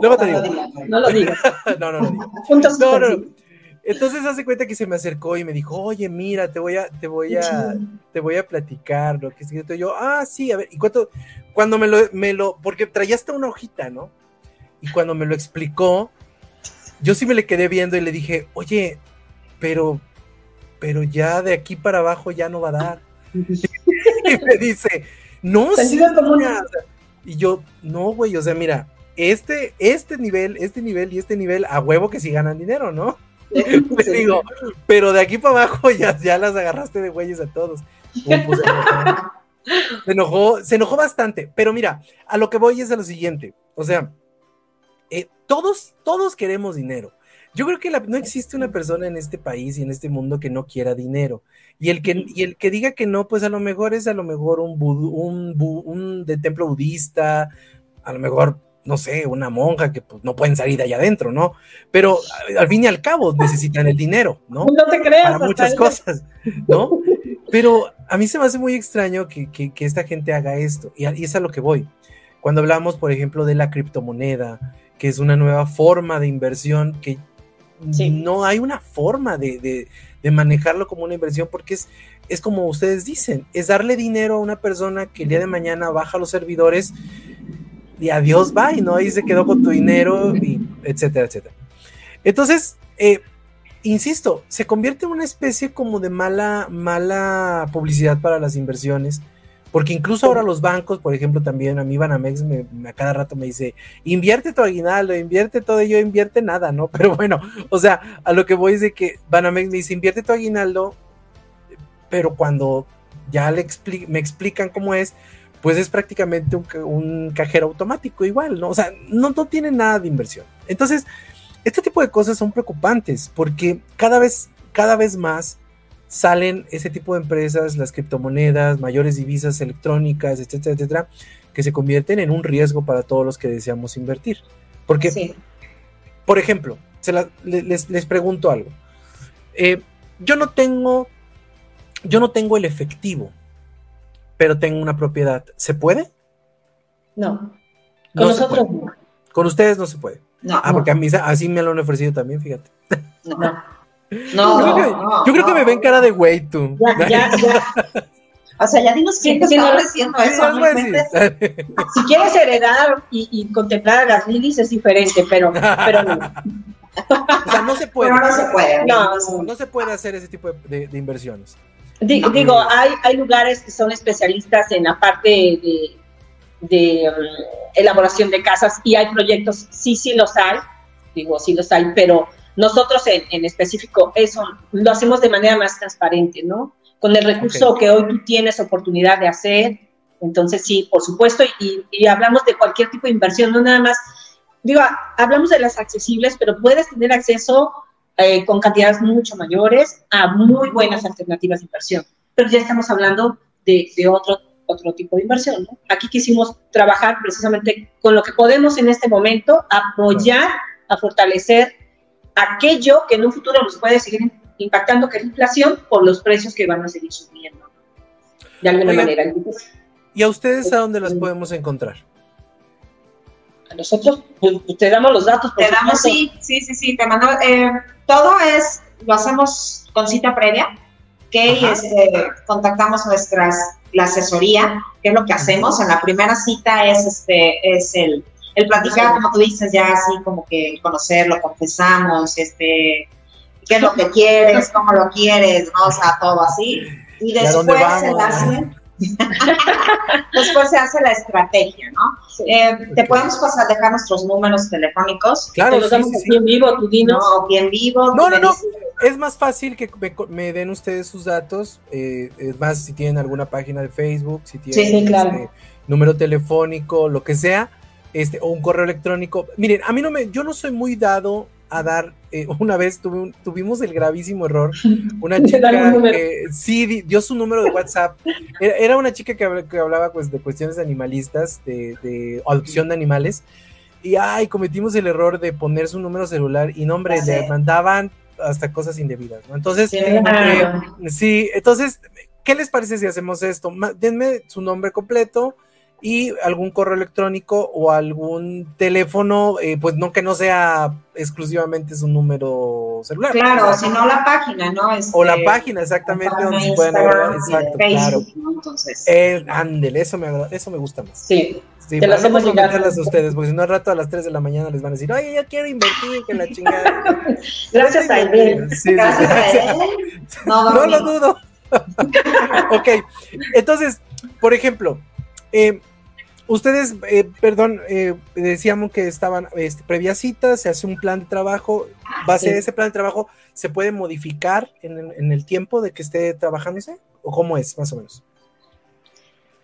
Luego te digo. No lo digas. no, no, no. Juntos no, no, Entonces hace cuenta que se me acercó y me dijo, oye, mira, te voy a, te voy a, te voy a platicar lo que es que yo, ah, sí, a ver, y cuánto, cuando me lo, me lo, porque traía hasta una hojita, ¿no? Y cuando me lo explicó, yo sí me le quedé viendo y le dije, oye, pero pero ya de aquí para abajo ya no va a dar. y me dice, no, sí, Y yo, no, güey, o sea, mira, este, este nivel, este nivel y este nivel, a huevo que sí ganan dinero, ¿no? Digo, pero de aquí para abajo ya, ya las agarraste de güeyes a todos. Pues, se enojó, se enojó bastante, pero mira, a lo que voy es a lo siguiente, o sea, eh, todos, todos queremos dinero. Yo creo que no existe una persona en este país y en este mundo que no quiera dinero. Y el que, y el que diga que no, pues a lo mejor es a lo mejor un, un, un de templo budista, a lo mejor, no sé, una monja que pues, no pueden salir de allá adentro, ¿no? Pero al fin y al cabo necesitan el dinero, ¿no? No te creas. Para muchas cosas, ¿no? Pero a mí se me hace muy extraño que, que, que esta gente haga esto. Y, y es a lo que voy. Cuando hablamos, por ejemplo, de la criptomoneda, que es una nueva forma de inversión que no hay una forma de, manejarlo como una inversión porque es, es como ustedes dicen, es darle dinero a una persona que el día de mañana baja los servidores y adiós, bye, ¿no? Ahí se quedó con tu dinero, y etcétera, etcétera. Entonces, eh, insisto, se convierte en una especie como de mala, mala publicidad para las inversiones porque incluso ahora los bancos, por ejemplo, también a mí Banamex me, a cada rato me dice, invierte tu aguinaldo, invierte todo, y yo invierte nada, ¿no? Pero bueno, o sea, a lo que voy es de que Banamex me dice, invierte tu aguinaldo, pero cuando ya le me explican cómo es, pues es prácticamente un, cajero automático igual, ¿no? O sea, no, no tiene nada de inversión. Entonces, este tipo de cosas son preocupantes porque cada vez, cada vez más salen ese tipo de empresas, las criptomonedas, mayores divisas electrónicas, etcétera, etcétera, que se convierten en un riesgo para todos los que deseamos invertir. Porque, por ejemplo, les, pregunto algo. Eh, yo no tengo, yo no tengo el efectivo, pero tengo una propiedad. ¿Se puede? No. Con nosotros no. Con ustedes no se puede. No, ah, porque a mí así me lo han ofrecido también, fíjate. No. No, yo creo, que, yo creo que me ven cara de güey tú. Ya, ya, ya. O sea, ya dinos quién te está ofreciendo eso. si quieres heredar y, contemplar a las lilies es diferente, pero, pero no. O sea, no se puede. no se puede. No, se puede hacer ese tipo de, inversiones. Digo, digo hay, hay lugares que son especialistas en la parte de, de um, elaboración de casas y hay proyectos, sí, sí los hay, digo, sí los hay, pero nosotros en, en específico eso lo hacemos de manera más transparente, ¿no? con el recurso que hoy tú tienes oportunidad de hacer. Entonces, sí, por supuesto, y, hablamos de cualquier tipo de inversión, no nada más, digo, hablamos de las accesibles, pero puedes tener acceso eh, con cantidades mucho mayores a muy buenas alternativas de inversión. Pero ya estamos hablando de, otro, otro tipo de inversión. ¿no? Aquí quisimos trabajar precisamente con lo que podemos en este momento, apoyar, a fortalecer aquello que en un futuro nos puede seguir impactando que es la inflación por los precios que van a seguir subiendo. De alguna manera. ¿Y a ustedes a dónde las podemos encontrar? A nosotros, pues, te damos los datos. te damos, sí, sí, sí, sí, te mando. Eh, todo es, lo hacemos con cita previa, que este, contactamos nuestras, la asesoría, que es lo que hacemos. En la primera cita es, este, es el, el platicar, como tú dices, ya así como que conocerlo, confesamos, este, qué es lo que quieres, cómo lo quieres, ¿no? O sea, todo así. Y después se hace, después se hace la estrategia, ¿no? Eh, te podemos pasar, dejar nuestros números telefónicos. Claro, los damos bien vivo, tú dinos. No, bien vivo. No, no, no. Es más fácil que me, den ustedes sus datos. Eh, es más, si tienen alguna página de Facebook, si tienen este, número telefónico, lo que sea, este, o un correo electrónico. Miren, a mí no me, yo no soy muy dado a dar, eh, una vez tuvimos el gravísimo error, una chica que sí dio su número de WhatsApp, era, una chica que, hablaba pues, de cuestiones animalistas, de, adopción de animales, y ay, cometimos el error de poner su número celular y nombre, le mandaban hasta cosas indebidas, ¿no? Entonces, eh, sí, entonces, ¿qué les parece si hacemos esto? Denme su nombre completo, y algún correo electrónico o algún teléfono, eh, pues no que no sea exclusivamente su número celular. Claro, sino la página, ¿no? o la este, página, exactamente, donde se pueden agregar. Exacto, claro. Entonces. Eh, ándele, eso me, eso me gusta más. Sí. Sí, para no a ustedes, porque si no al rato a las 3 de la mañana les van a decir, oye, yo quiero invertir, que la chingada. Gracias a él. Sí, Gracias a él. No, no lo dudo. ok, entonces, por ejemplo, eh, ustedes, eh, perdón, eh, decíamos que estaban este, previa cita, se hace un plan de trabajo, base de ese plan de trabajo, ¿se puede modificar en, el tiempo de que esté trabajándose? ¿O cómo es, más o menos?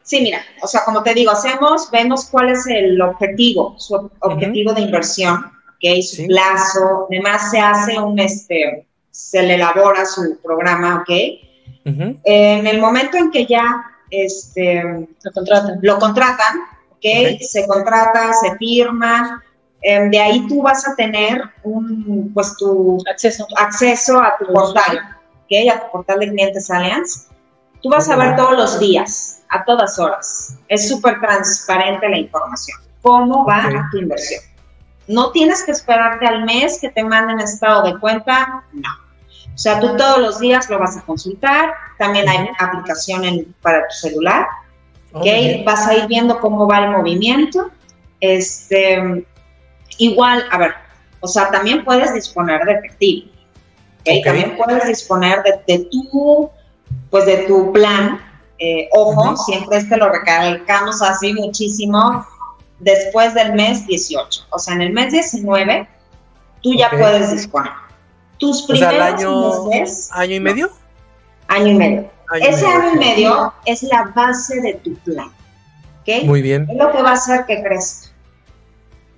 Sí, mira, o sea, como te digo, hacemos, vemos cuál es el objetivo, su objetivo de inversión, ¿ok? Su plazo, además se hace un, este, se le elabora su programa, ¿ok? en el momento en que ya este, lo contratan. Lo contratan, ¿okay? Se contrata, se firma. Em, de ahí tú vas a tener un, pues tu acceso, acceso a tu portal, ¿okay? A tu portal de clientes Allianz. Tú vas a ver todos los días, a todas horas. Es súper transparente la información. ¿Cómo va tu inversión? No tienes que esperarte al mes que te manden estado de cuenta, no o sea, tú todos los días lo vas a consultar, también hay aplicación para tu celular, ¿ok? Vas a ir viendo cómo va el movimiento. Este, igual, a ver, o sea, también puedes disponer de efectivo, ¿ok? También puedes disponer de, tu, pues de tu plan. Eh, ojo, siempre este lo recalcamos así muchísimo después del mes 18. O sea, en el mes 19 tú ya puedes disponer tus primeros año, ¿Año y medio? Año y medio. Ese año y medio es la base de tu plan. ¿ok? Muy bien. Es lo que va a hacer que crezca.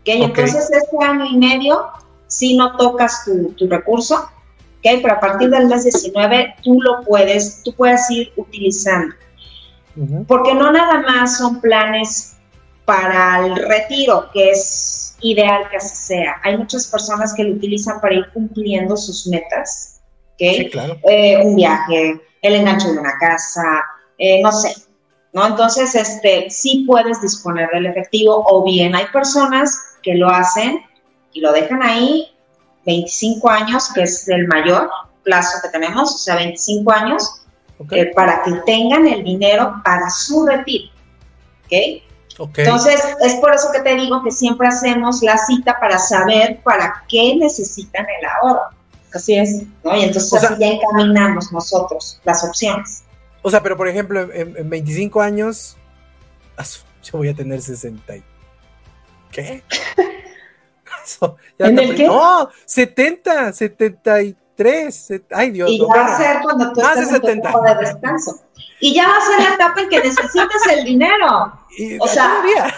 ¿ok? Entonces, este año y medio, si no tocas tu, tu recurso, ¿ok? Pero a partir del mes 19, tú lo puedes, tú puedes ir utilizando. Porque no nada más son planes para el retiro, que es ideal que así sea. Hay muchas personas que lo utilizan para ir cumpliendo sus metas, ¿ok? Sí, claro. Eh, un viaje, el enganche de una casa, eh, no sé, ¿no? Entonces, este, sí puedes disponer del efectivo o bien hay personas que lo hacen y lo dejan ahí 25 años, que es el mayor plazo que tenemos, o sea, 25 años, okay. eh, para que tengan el dinero para su retiro, ¿ok? Okay. Entonces, es por eso que te digo que siempre hacemos la cita para saber para qué necesitan el ahorro. Así es, ¿no? Y entonces o sea, así ya encaminamos nosotros las opciones. O sea, pero por ejemplo, en, en 25 años, yo voy a tener 60. ¿Qué? Eso, ya ¿En el qué? No, 70, 73. Ay, Dios. Y ya va a ser cuando tú estés en tu de descanso. Y ya va a ser la etapa en que necesites el dinero. Y, o sea, todavía.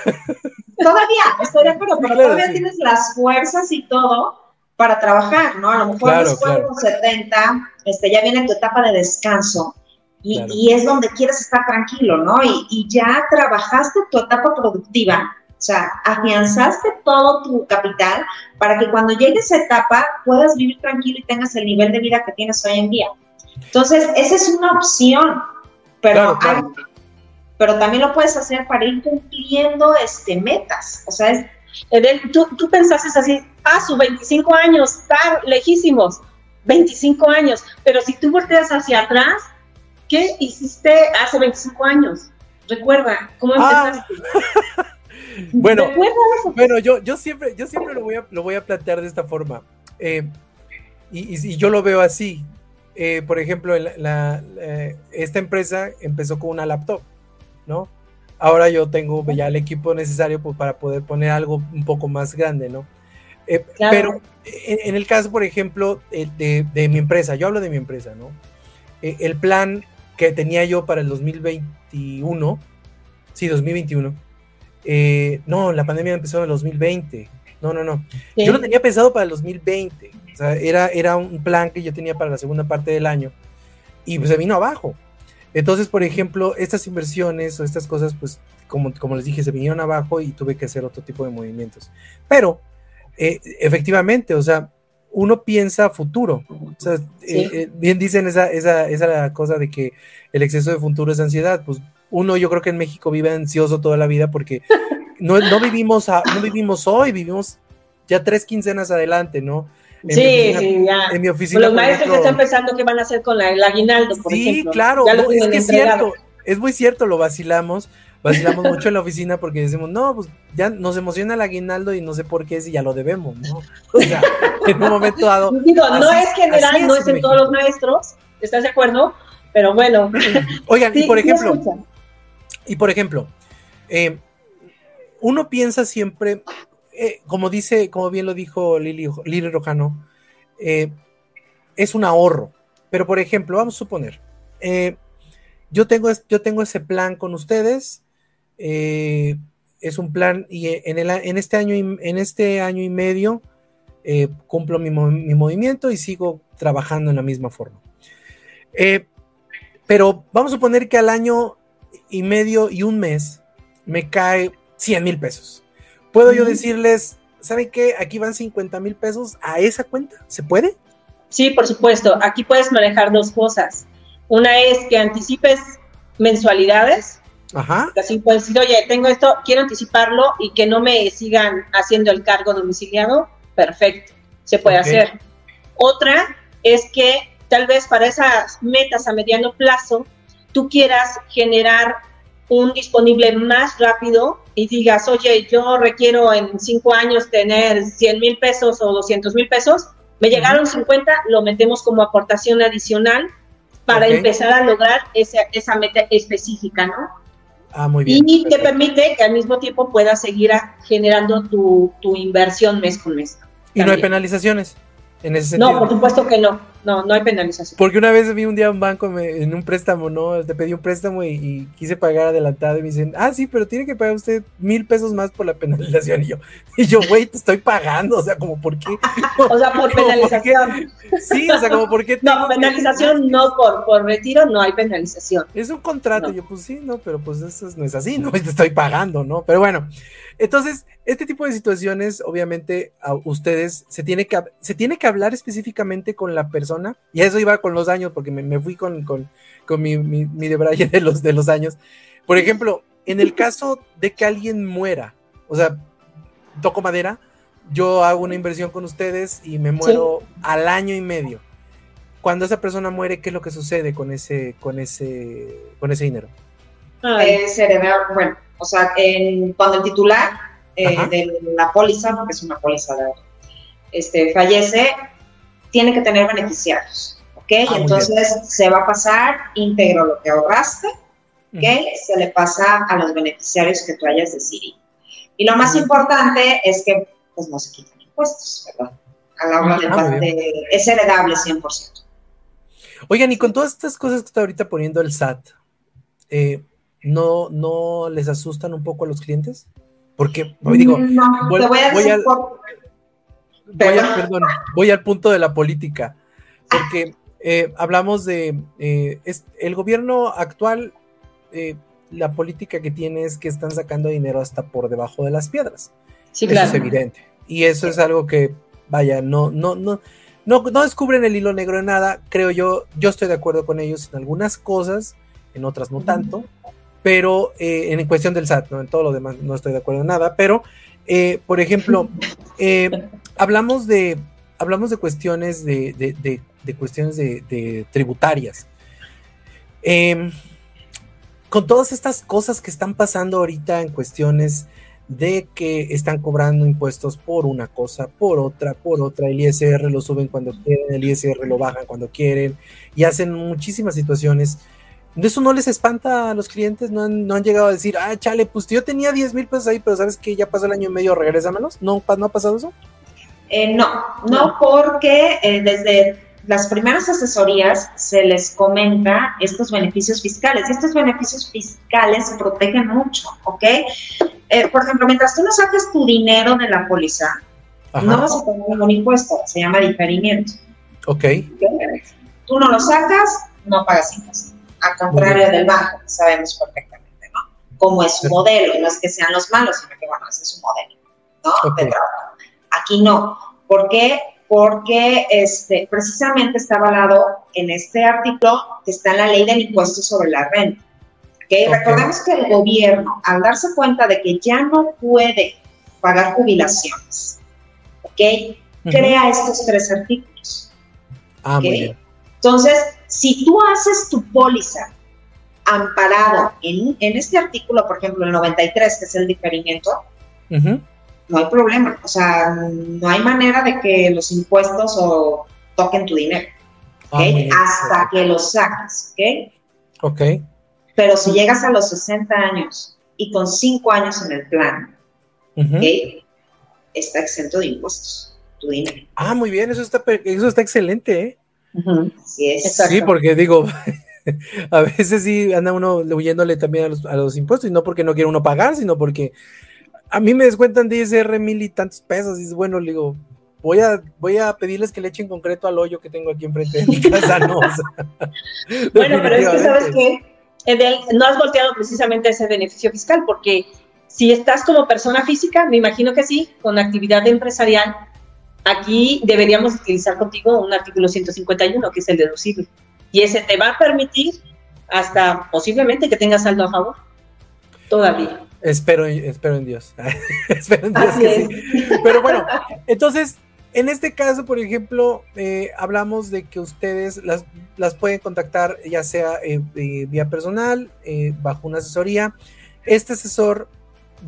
todavía, estoy de acuerdo, pero claro, todavía sí. tienes las fuerzas y todo para trabajar, ¿no? A lo mejor Claro, después de claro. los 70, este, ya viene tu etapa de descanso. Y, Claro. y es donde quieres estar tranquilo, ¿no? Y, y ya trabajaste tu etapa productiva, o sea, afianzaste todo tu capital para que cuando llegue esa etapa puedas vivir tranquilo y tengas el nivel de vida que tienes hoy en día. Entonces, esa es una opción, pero, hay- pero también lo puedes hacer para ir cumpliendo este, metas. O sea, es, Edel, tú, tú pensaste así, ah, sus 25 años, están lejísimos, 25 años, pero si tú volteas hacia atrás, ¿qué hiciste hace 25 años? Recuerda, ¿cómo Ah. empezaste? Bueno, Recuerda eso. Bueno, yo, yo siempre, yo siempre lo voy a, lo voy a plantear de esta forma. Eh, y, y- y yo lo veo así. Eh, por ejemplo, la- la- eh, esta empresa empezó con una laptop, ¿no? Ahora yo tengo ya el equipo necesario pues, para poder poner algo un poco más grande, ¿no? Eh, Claro. Pero en, en el caso, por ejemplo, eh, de, de mi empresa, yo hablo de mi empresa, ¿no? Eh, el plan que tenía yo para el 2021, sí, 2021, eh, no, la pandemia empezó en el 2020. No, no, no. Sí. Yo lo tenía pensado para el 2020. O sea, era, era un plan que yo tenía para la segunda parte del año. Y pues se vino abajo. Entonces, por ejemplo, estas inversiones o estas cosas, pues, como, como les dije, se vinieron abajo y tuve que hacer otro tipo de movimientos. Pero, eh, efectivamente, o sea, uno piensa futuro. O sea, eh, eh, bien dicen esa, esa, esa cosa de que el exceso de futuro es ansiedad. Pues uno, yo creo que en México vive ansioso toda la vida porque no, no vivimos a- no vivimos hoy, vivimos ya tres quincenas adelante, ¿no? En Sí, oficina- sí, ya. En mi oficina. Los maestros ejemplo, están pensando qué van a hacer con la- el aguinaldo, por sí, ejemplo. claro, Ya lo no, es que es cierto, es muy cierto, lo vacilamos, vacilamos mucho en la oficina porque decimos, no, pues ya nos emociona el aguinaldo y no sé por qué si ya lo debemos, ¿no? O sea, en un momento dado. Digo, no es general, no es en México. todos los maestros, ¿estás de acuerdo? Pero bueno. Oigan, y por ejemplo. Y por ejemplo, eh, uno piensa siempre, eh, como dice, como bien lo dijo Lili, Lili Rojano, eh, es un ahorro. Pero por ejemplo, vamos a suponer, eh, yo, tengo, yo tengo ese plan con ustedes, es un plan y en, el, en, este, año y, en este año y medio cumplo mi, mi movimiento y sigo trabajando en la misma forma. Pero vamos a suponer que al año y medio y un mes me cae 100 mil pesos. ¿Puedo yo decirles, ¿saben qué? Aquí van 50 mil pesos a esa cuenta. ¿Se puede? Sí, por supuesto. Aquí puedes manejar dos cosas. Una es que anticipes mensualidades. Ajá. Así puedes decir, oye, tengo esto, quiero anticiparlo y que no me sigan haciendo el cargo domiciliado. Perfecto, se puede hacer. Otra es que tal vez para esas metas a mediano plazo tú quieras generar un disponible más rápido y digas, oye, yo requiero en cinco años tener 100 mil pesos o 200 mil pesos, me llegaron 50, lo metemos como aportación adicional para empezar a lograr esa, esa meta específica, ¿no? Ah, muy bien. Y te permite que al mismo tiempo puedas seguir generando tu, tu inversión mes con mes. Y no hay penalizaciones en ese sentido. No, por supuesto que no. No, no hay penalización. Porque una vez vi un día un banco en un préstamo, ¿no? Te pedí un préstamo y, quise pagar adelantado y me dicen, ah, sí, pero tiene que pagar usted mil pesos más por la penalización. Y yo, y yo, güey, te estoy pagando, o sea, como, ¿por qué? o sea, por penalización. sí, o sea, como, ¿por qué? No, penalización no, por, por retiro no hay penalización. Es un contrato, yo, pues sí, no, pero pues eso no es así, ¿no? Te estoy pagando, ¿no? Pero bueno, entonces, este tipo de situaciones, obviamente, a ustedes se tiene que, se tiene que hablar específicamente con la persona, y eso iba con los años, porque me, fui con, con, con mi, mi, mi debraye de los, de los años. Por ejemplo, en el caso de que alguien muera, o sea, toco madera, yo hago una inversión con ustedes y me muero al año y medio. Cuando esa persona muere, ¿qué es lo que sucede con ese, con ese, con ese dinero? Es heredar, bueno, o sea, cuando el titular eh, de la póliza, porque es una póliza de, este, fallece, tiene que tener beneficiarios, ¿ok? Ah, entonces se va a pasar íntegro lo que ahorraste, ¿ok? Se le pasa a los beneficiarios que tú hayas decidido. Y lo más importante es que pues no se quitan impuestos, ¿verdad? A la hora ah, de, es heredable 100%. Oigan, y con todas estas cosas que está ahorita poniendo el SAT, eh, ¿no, ¿no les asustan un poco a los clientes? Porque, digo, voy, al, voy, al, punto de la política, porque eh, hablamos de eh, el gobierno actual, eh, la política que tiene es que están sacando dinero hasta por debajo de las piedras. Sí, eso es evidente. Y eso es algo que, vaya, no, no, no, no, no descubren el hilo negro de nada, creo yo, yo estoy de acuerdo con ellos en algunas cosas, en otras no tanto pero eh, en cuestión del SAT, ¿no? en todo lo demás no estoy de acuerdo en nada, pero, eh, por ejemplo, eh, hablamos, de, hablamos de cuestiones de, de, cuestiones de, tributarias. Em, con todas estas cosas que están pasando ahorita en cuestiones de que están cobrando impuestos por una cosa, por otra, por otra, el ISR lo suben cuando quieren, el ISR lo bajan cuando quieren y hacen muchísimas situaciones ¿Eso no les espanta a los clientes? ¿No han, no han llegado a decir, ah, chale, pues yo tenía 10 mil pesos ahí, pero sabes que ya pasó el año y medio, regrésamelos? ¿No, ¿no ha pasado eso? Eh, no, no, porque eh, desde las primeras asesorías se les comenta estos beneficios fiscales y estos beneficios fiscales protegen mucho, ¿ok? Eh, por ejemplo, mientras tú no saques tu dinero de la póliza, no vas a tener ningún impuesto, se llama diferimiento. Ok. Tú no lo sacas, no pagas impuestos a contrario del banco, que sabemos perfectamente, ¿no? Como es su modelo, no es que sean los malos, sino que, bueno, ese es su modelo, ¿no? Aquí no. ¿Por qué? Porque este, precisamente está avalado en este artículo que está en la ley del impuesto sobre la renta. ¿okay? Recordemos que el gobierno, al darse cuenta de que ya no puede pagar jubilaciones, ¿ok? Crea estos tres artículos. Ah, muy bien. Entonces, si tú haces tu póliza amparado en, este artículo, por ejemplo, el 93, que es el diferimiento, no hay problema. O sea, no hay manera de que los impuestos o toquen tu dinero. Ah, Hasta que lo saques. ¿ok? Ok. Pero si llegas a los 60 años y con 5 años en el plan, está exento de impuestos tu dinero. Ah, muy bien, eso está, eso está excelente, ¿eh? Sí, porque digo, a veces sí anda uno huyéndole también a los, impuestos, y no porque no quiere uno pagar, sino porque a mí me descuentan de ISR mil y tantos pesos, y es bueno, le digo, voy a, voy a pedirles que le echen concreto al hoyo que tengo aquí enfrente de mi casa, no. bueno, pero es que sabes que no has volteado precisamente ese beneficio fiscal, porque si estás como persona física, me imagino que sí, con actividad empresarial, Aquí deberíamos utilizar contigo un artículo 151, que es el deducible. Y ese te va a permitir hasta posiblemente que tengas saldo a favor. Todavía. Espero, espero en Dios. espero en Dios que sí. Pero bueno, entonces, en este caso, por ejemplo, eh, hablamos de que ustedes las, las pueden contactar ya sea eh, eh, vía personal, bajo una asesoría. Este asesor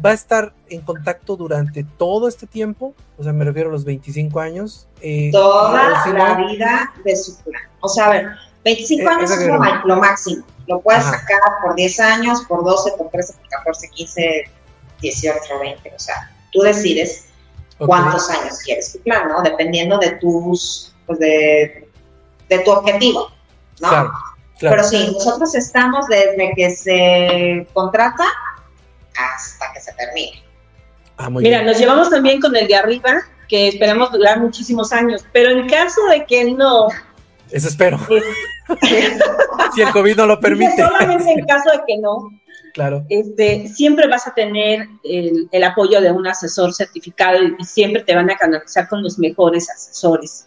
va a estar en contacto durante todo este tiempo, o sea, me refiero a los 25 años. Eh, Toda la vida de su plan. O sea, a ver, 25 eh, años es lo, máximo. Lo puedes sacar por 10 años, por 12, por 13, por 14, 15, 18, 20. O sea, tú decides cuántos años quieres tu plan, ¿no? Dependiendo de tus, pues de de tu objetivo, ¿no? Claro, claro. Pero sí, nosotros estamos desde que se contrata hasta que se termine. Ah, muy Mira, bien. nos llevamos también con el de arriba, que esperamos durar muchísimos años, pero en caso de que no, Eso espero. eh, Si el COVID no lo permite. solamente en caso de que no, Claro. este, siempre vas a tener el, el apoyo de un asesor certificado y, y siempre te van a canalizar con los mejores asesores,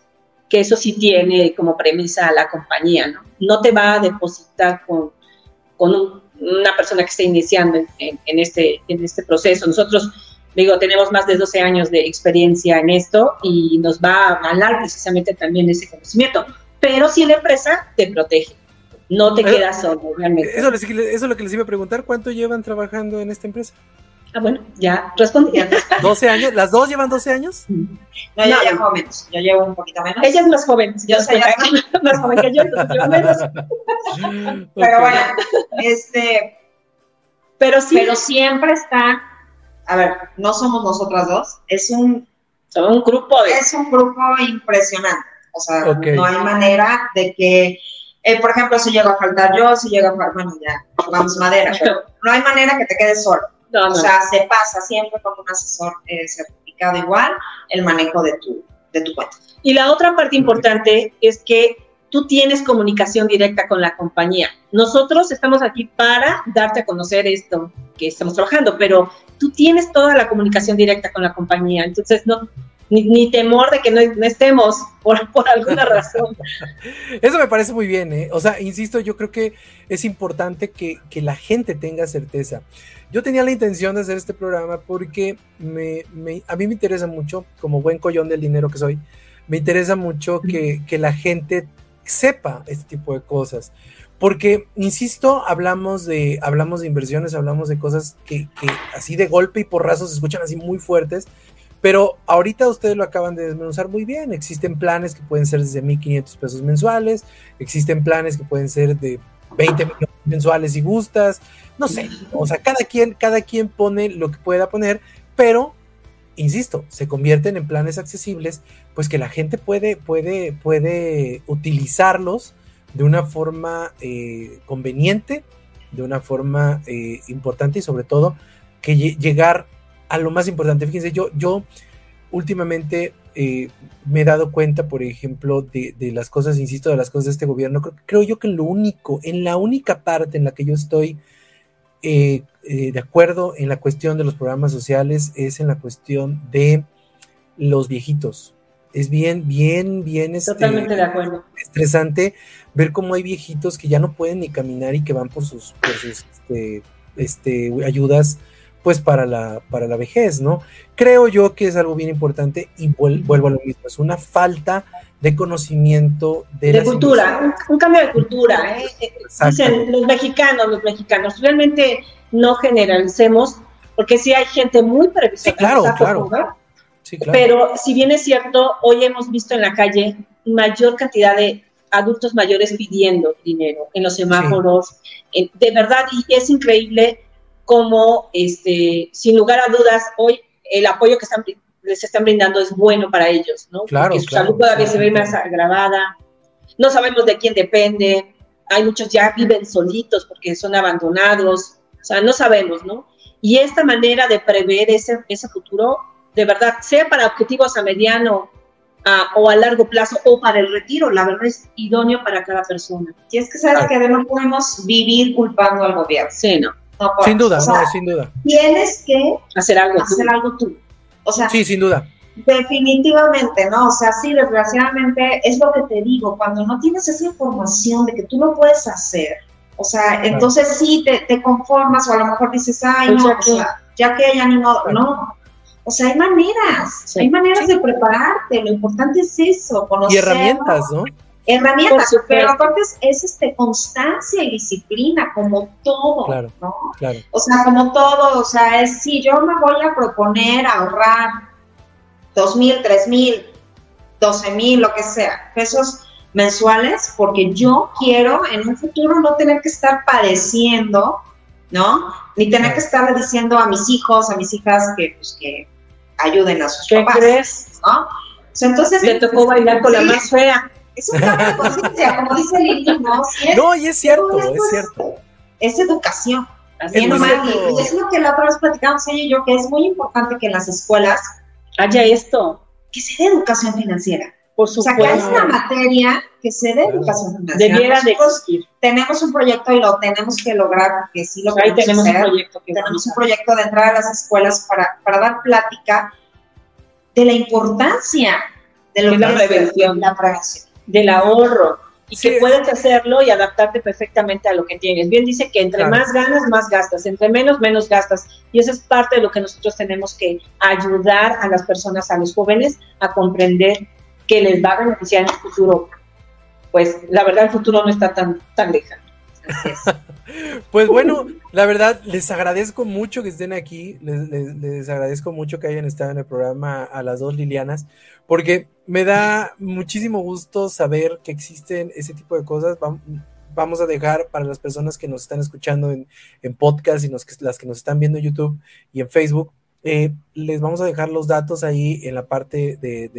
que eso sí tiene como premisa a la compañía, ¿no? No te va a depositar con, con un- una persona que esté iniciando en, en- en este, en este proceso. Nosotros, digo, tenemos más de 12 años de experiencia en esto y nos va a ganar precisamente también ese conocimiento, pero si la empresa te protege. No te Eso- quedas solo, realmente. Eso, les- eso es lo que les iba a preguntar. ¿Cuánto llevan trabajando en esta empresa? Ah, bueno, ya respondí. ¿12 años? ¿Las dos llevan 12 años? No, yo No. llevo menos, yo llevo un poquito menos. Ella es más joven. Yo soy más joven que yo, entonces menos. Pero bueno, este, Pero sí, pero siempre está, a ver, no somos nosotras dos, es un, son un grupo de. es un grupo impresionante. O sea, no hay manera de que, eh, por ejemplo, si llega a faltar yo, si llega a faltar, bueno, ya, vamos madera, pero no hay manera que te quedes solo. No, O no. sea, se pasa siempre con un asesor eh, certificado igual el manejo de tu, de tu cuenta. Y la otra parte importante es que tú tienes comunicación directa con la compañía. Nosotros estamos aquí para darte a conocer esto que estamos trabajando, pero tú tienes toda la comunicación directa con la compañía. Entonces, no, ni, ni temor de que no, no estemos por, por alguna razón. Eso me parece muy bien, ¿eh? O sea, insisto, yo creo que es importante que, que la gente tenga certeza. Yo tenía la intención de hacer este programa porque me, me- a mí me interesa mucho, como buen collón del dinero que soy, me interesa mucho que, que la gente sepa este tipo de cosas. Porque, insisto, hablamos de, hablamos de inversiones, hablamos de cosas que, que así de golpe y porrazo se escuchan así muy fuertes, pero ahorita ustedes lo acaban de desmenuzar muy bien. Existen planes que pueden ser desde 1.500 pesos mensuales, existen planes que pueden ser de 20 millones mensuales si gustas, no sé, o sea, cada quien, cada quien pone lo que pueda poner, pero, insisto, se convierten en planes accesibles, pues que la gente puede, puede, puede utilizarlos de una forma eh, conveniente, de una forma eh, importante y sobre todo que lle- llegar a lo más importante. Fíjense, yo, yo últimamente eh, me he dado cuenta, por ejemplo, de, de las cosas, insisto, de las cosas de este gobierno. Creo, creo yo que lo único, en la única parte en la que yo estoy eh, eh, de acuerdo en la cuestión de los programas sociales es en la cuestión de los viejitos. Es bien, bien, bien este, Totalmente de acuerdo. estresante ver cómo hay viejitos que ya no pueden ni caminar y que van por sus, por sus este, este, ayudas pues para la, para la vejez, ¿no? Creo yo que es algo bien importante y vuel- vuelvo a lo mismo, es una falta de conocimiento de, De las cultura, un, un cambio de cultura. ¿eh? Eh, Exacto. Dicen los mexicanos, los mexicanos, realmente no generalicemos, porque sí hay gente muy previsora. Sí, claro, claro. Sí, claro. Pero si bien es cierto, hoy hemos visto en la calle mayor cantidad de adultos mayores pidiendo dinero en los semáforos, en- de verdad, y es increíble cómo, este, sin lugar a dudas, hoy el apoyo que están, les están brindando es bueno para ellos, ¿no? Claro, Porque su claro, salud todavía sí. se ve más agravada, no sabemos de quién depende, hay muchos ya viven solitos porque son abandonados, o sea, no sabemos, ¿no? Y esta manera de prever ese, ese futuro, de verdad, sea para objetivos a mediano a- o a largo plazo o para el retiro, la verdad es idóneo para cada persona. Y es que sabes que no podemos vivir culpando al gobierno. Sí, ¿no? No sin duda, O sea, no, sin duda. tienes que Hacer algo. tú. hacer algo tú. O sea, Sí, sin duda. definitivamente, ¿no? O sea, sí, desgraciadamente es lo que te digo, cuando no tienes esa información de que tú lo puedes hacer, o sea, entonces sí te, te conformas o a lo mejor dices, ay, Pues no, ya o que- sea, ya que ya ni modo, no. O sea, hay maneras, Sí. hay maneras de prepararte, lo importante es eso, conocer. Y herramientas, ¿no? Herramientas, pero aparte es, es, este, constancia y disciplina, como todo, Claro. ¿no? Claro. O sea, como todo, o sea, es si yo me voy a proponer ahorrar dos mil, tres mil, doce mil, lo que sea, pesos mensuales, porque yo quiero en un futuro no tener que estar padeciendo, ¿no? Ni tener que estarle diciendo a mis hijos, a mis hijas que, pues, que ayuden a sus ¿Qué papás, crees? ¿no? O sea, entonces, Te tocó bailar con la más fea. Es un cambio de conciencia, como dice Lili, ¿no? no, y es cierto, es, cierto. Es educación. Es, y es lo que la otra vez platicamos ella y yo, que es muy importante que en las escuelas haya esto. Que se dé educación financiera. Por supuesto. O sea, que es una materia que se dé educación financiera. Debiera de existir. Tenemos un proyecto y lo tenemos que lograr, porque sí lo Ahí tenemos un proyecto. tenemos un proyecto de entrar a las escuelas para, para dar plática de la importancia de, lo la prevención, la prevención, del ahorro, y que puedes hacerlo y adaptarte perfectamente a lo que tienes. Bien dice que entre más ganas, más gastas, entre menos, menos gastas. Y eso es parte de lo que nosotros tenemos que ayudar a las personas, a los jóvenes, a comprender que les va a beneficiar en el futuro. Pues la verdad el futuro no está tan, tan lejano. pues bueno, la verdad, les agradezco mucho que estén aquí, les, agradezco mucho que hayan estado en el programa a las dos Lilianas, porque me da muchísimo gusto saber que existen ese tipo de cosas. Vamos a dejar para las personas que nos están escuchando en, podcast y las que nos están viendo en YouTube y en Facebook, eh, les vamos a dejar los datos ahí en la parte de,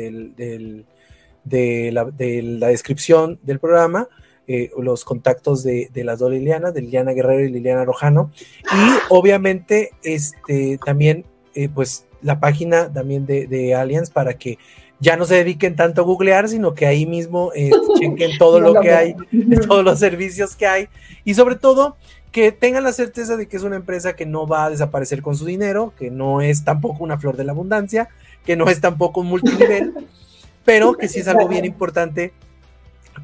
de la descripción del programa eh, los contactos de, las dos Lilianas, de Liliana Guerrero y Liliana Rojano. Y obviamente, este, también, eh, pues, la página también de, de Allianz para que ya no se dediquen tanto a googlear, sino que ahí mismo eh, chequen todo lo que hay, todos los servicios que hay. Y sobre todo, que tengan la certeza de que es una empresa que no va a desaparecer con su dinero, que no es tampoco una flor de la abundancia, que no es tampoco un multinivel, pero que sí es algo bien importante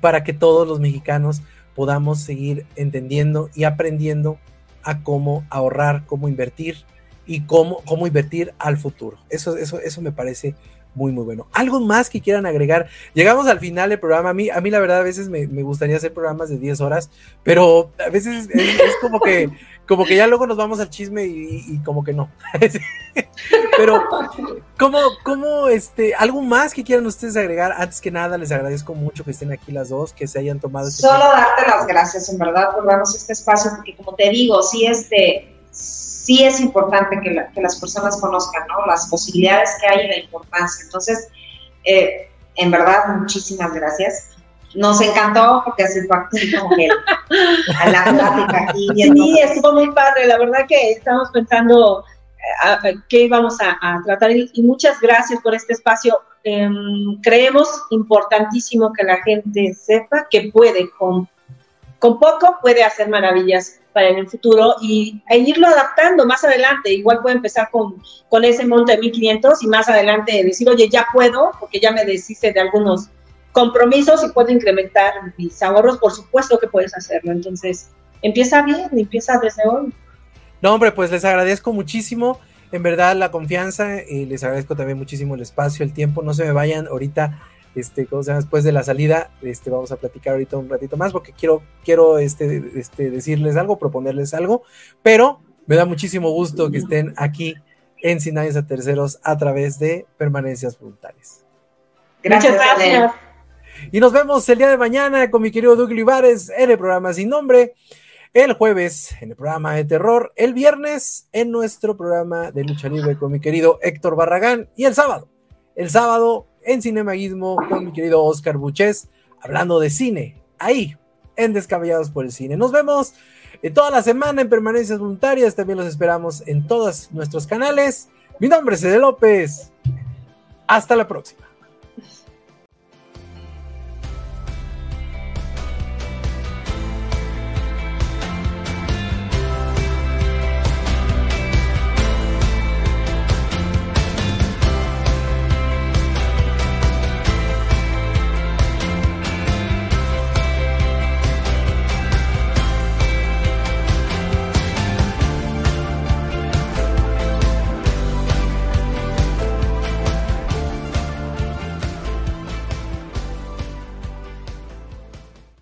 para que todos los mexicanos podamos seguir entendiendo y aprendiendo a cómo ahorrar, cómo invertir y cómo, cómo invertir al futuro. Eso, eso, eso me parece muy, muy bueno. ¿Algo más que quieran agregar? Llegamos al final del programa. A mí, a mí la verdad, a veces me, gustaría hacer programas de 10 horas, pero a veces es, como que como que ya luego nos vamos al chisme y, como que no. pero, ¿cómo, cómo, este, algo más que quieran ustedes agregar? Antes que nada, les agradezco mucho que estén aquí las dos, que se hayan tomado este Solo darte las gracias, en verdad, por darnos este espacio, porque como te digo, sí, este sí es importante que, las personas conozcan ¿no? las posibilidades que hay y la importancia. Entonces, eh, en verdad, muchísimas gracias. Nos encantó porque así parte como que a la plática Sí, estuvo muy padre. La verdad que estamos pensando eh, qué íbamos a, tratar y, muchas gracias por este espacio. Em, creemos importantísimo que la gente sepa que puede con, con poco puede hacer maravillas para en el futuro y e irlo adaptando más adelante. Igual puede empezar con, con ese monto de 1500 y más adelante decir, oye, ya puedo, porque ya me deshice de algunos compromisos y puedo incrementar mis ahorros. Por supuesto que puedes hacerlo. Entonces, empieza bien, empieza desde hoy. No, hombre, pues les agradezco muchísimo. En verdad, la confianza y les agradezco también muchísimo el espacio, el tiempo. No se me vayan ahorita este, ¿cómo se llama? Después de la salida, este, vamos a platicar ahorita un ratito más porque quiero, quiero este, este, decirles algo, proponerles algo, pero me da muchísimo gusto que estén aquí en Sin a Terceros a través de permanencias voluntarias. Gracias, gracias. Y nos vemos el día de mañana con mi querido Doug Livares en el programa Sin Nombre, el jueves en el programa de terror, el viernes en nuestro programa de lucha libre con mi querido Héctor Barragán y el sábado. El sábado en Cinemaguismo con mi querido Oscar Buches, hablando de cine, ahí, en Descabellados por el Cine. Nos vemos toda la semana en permanencias voluntarias, también los esperamos en todos nuestros canales. Mi nombre es Ede López. Hasta la próxima.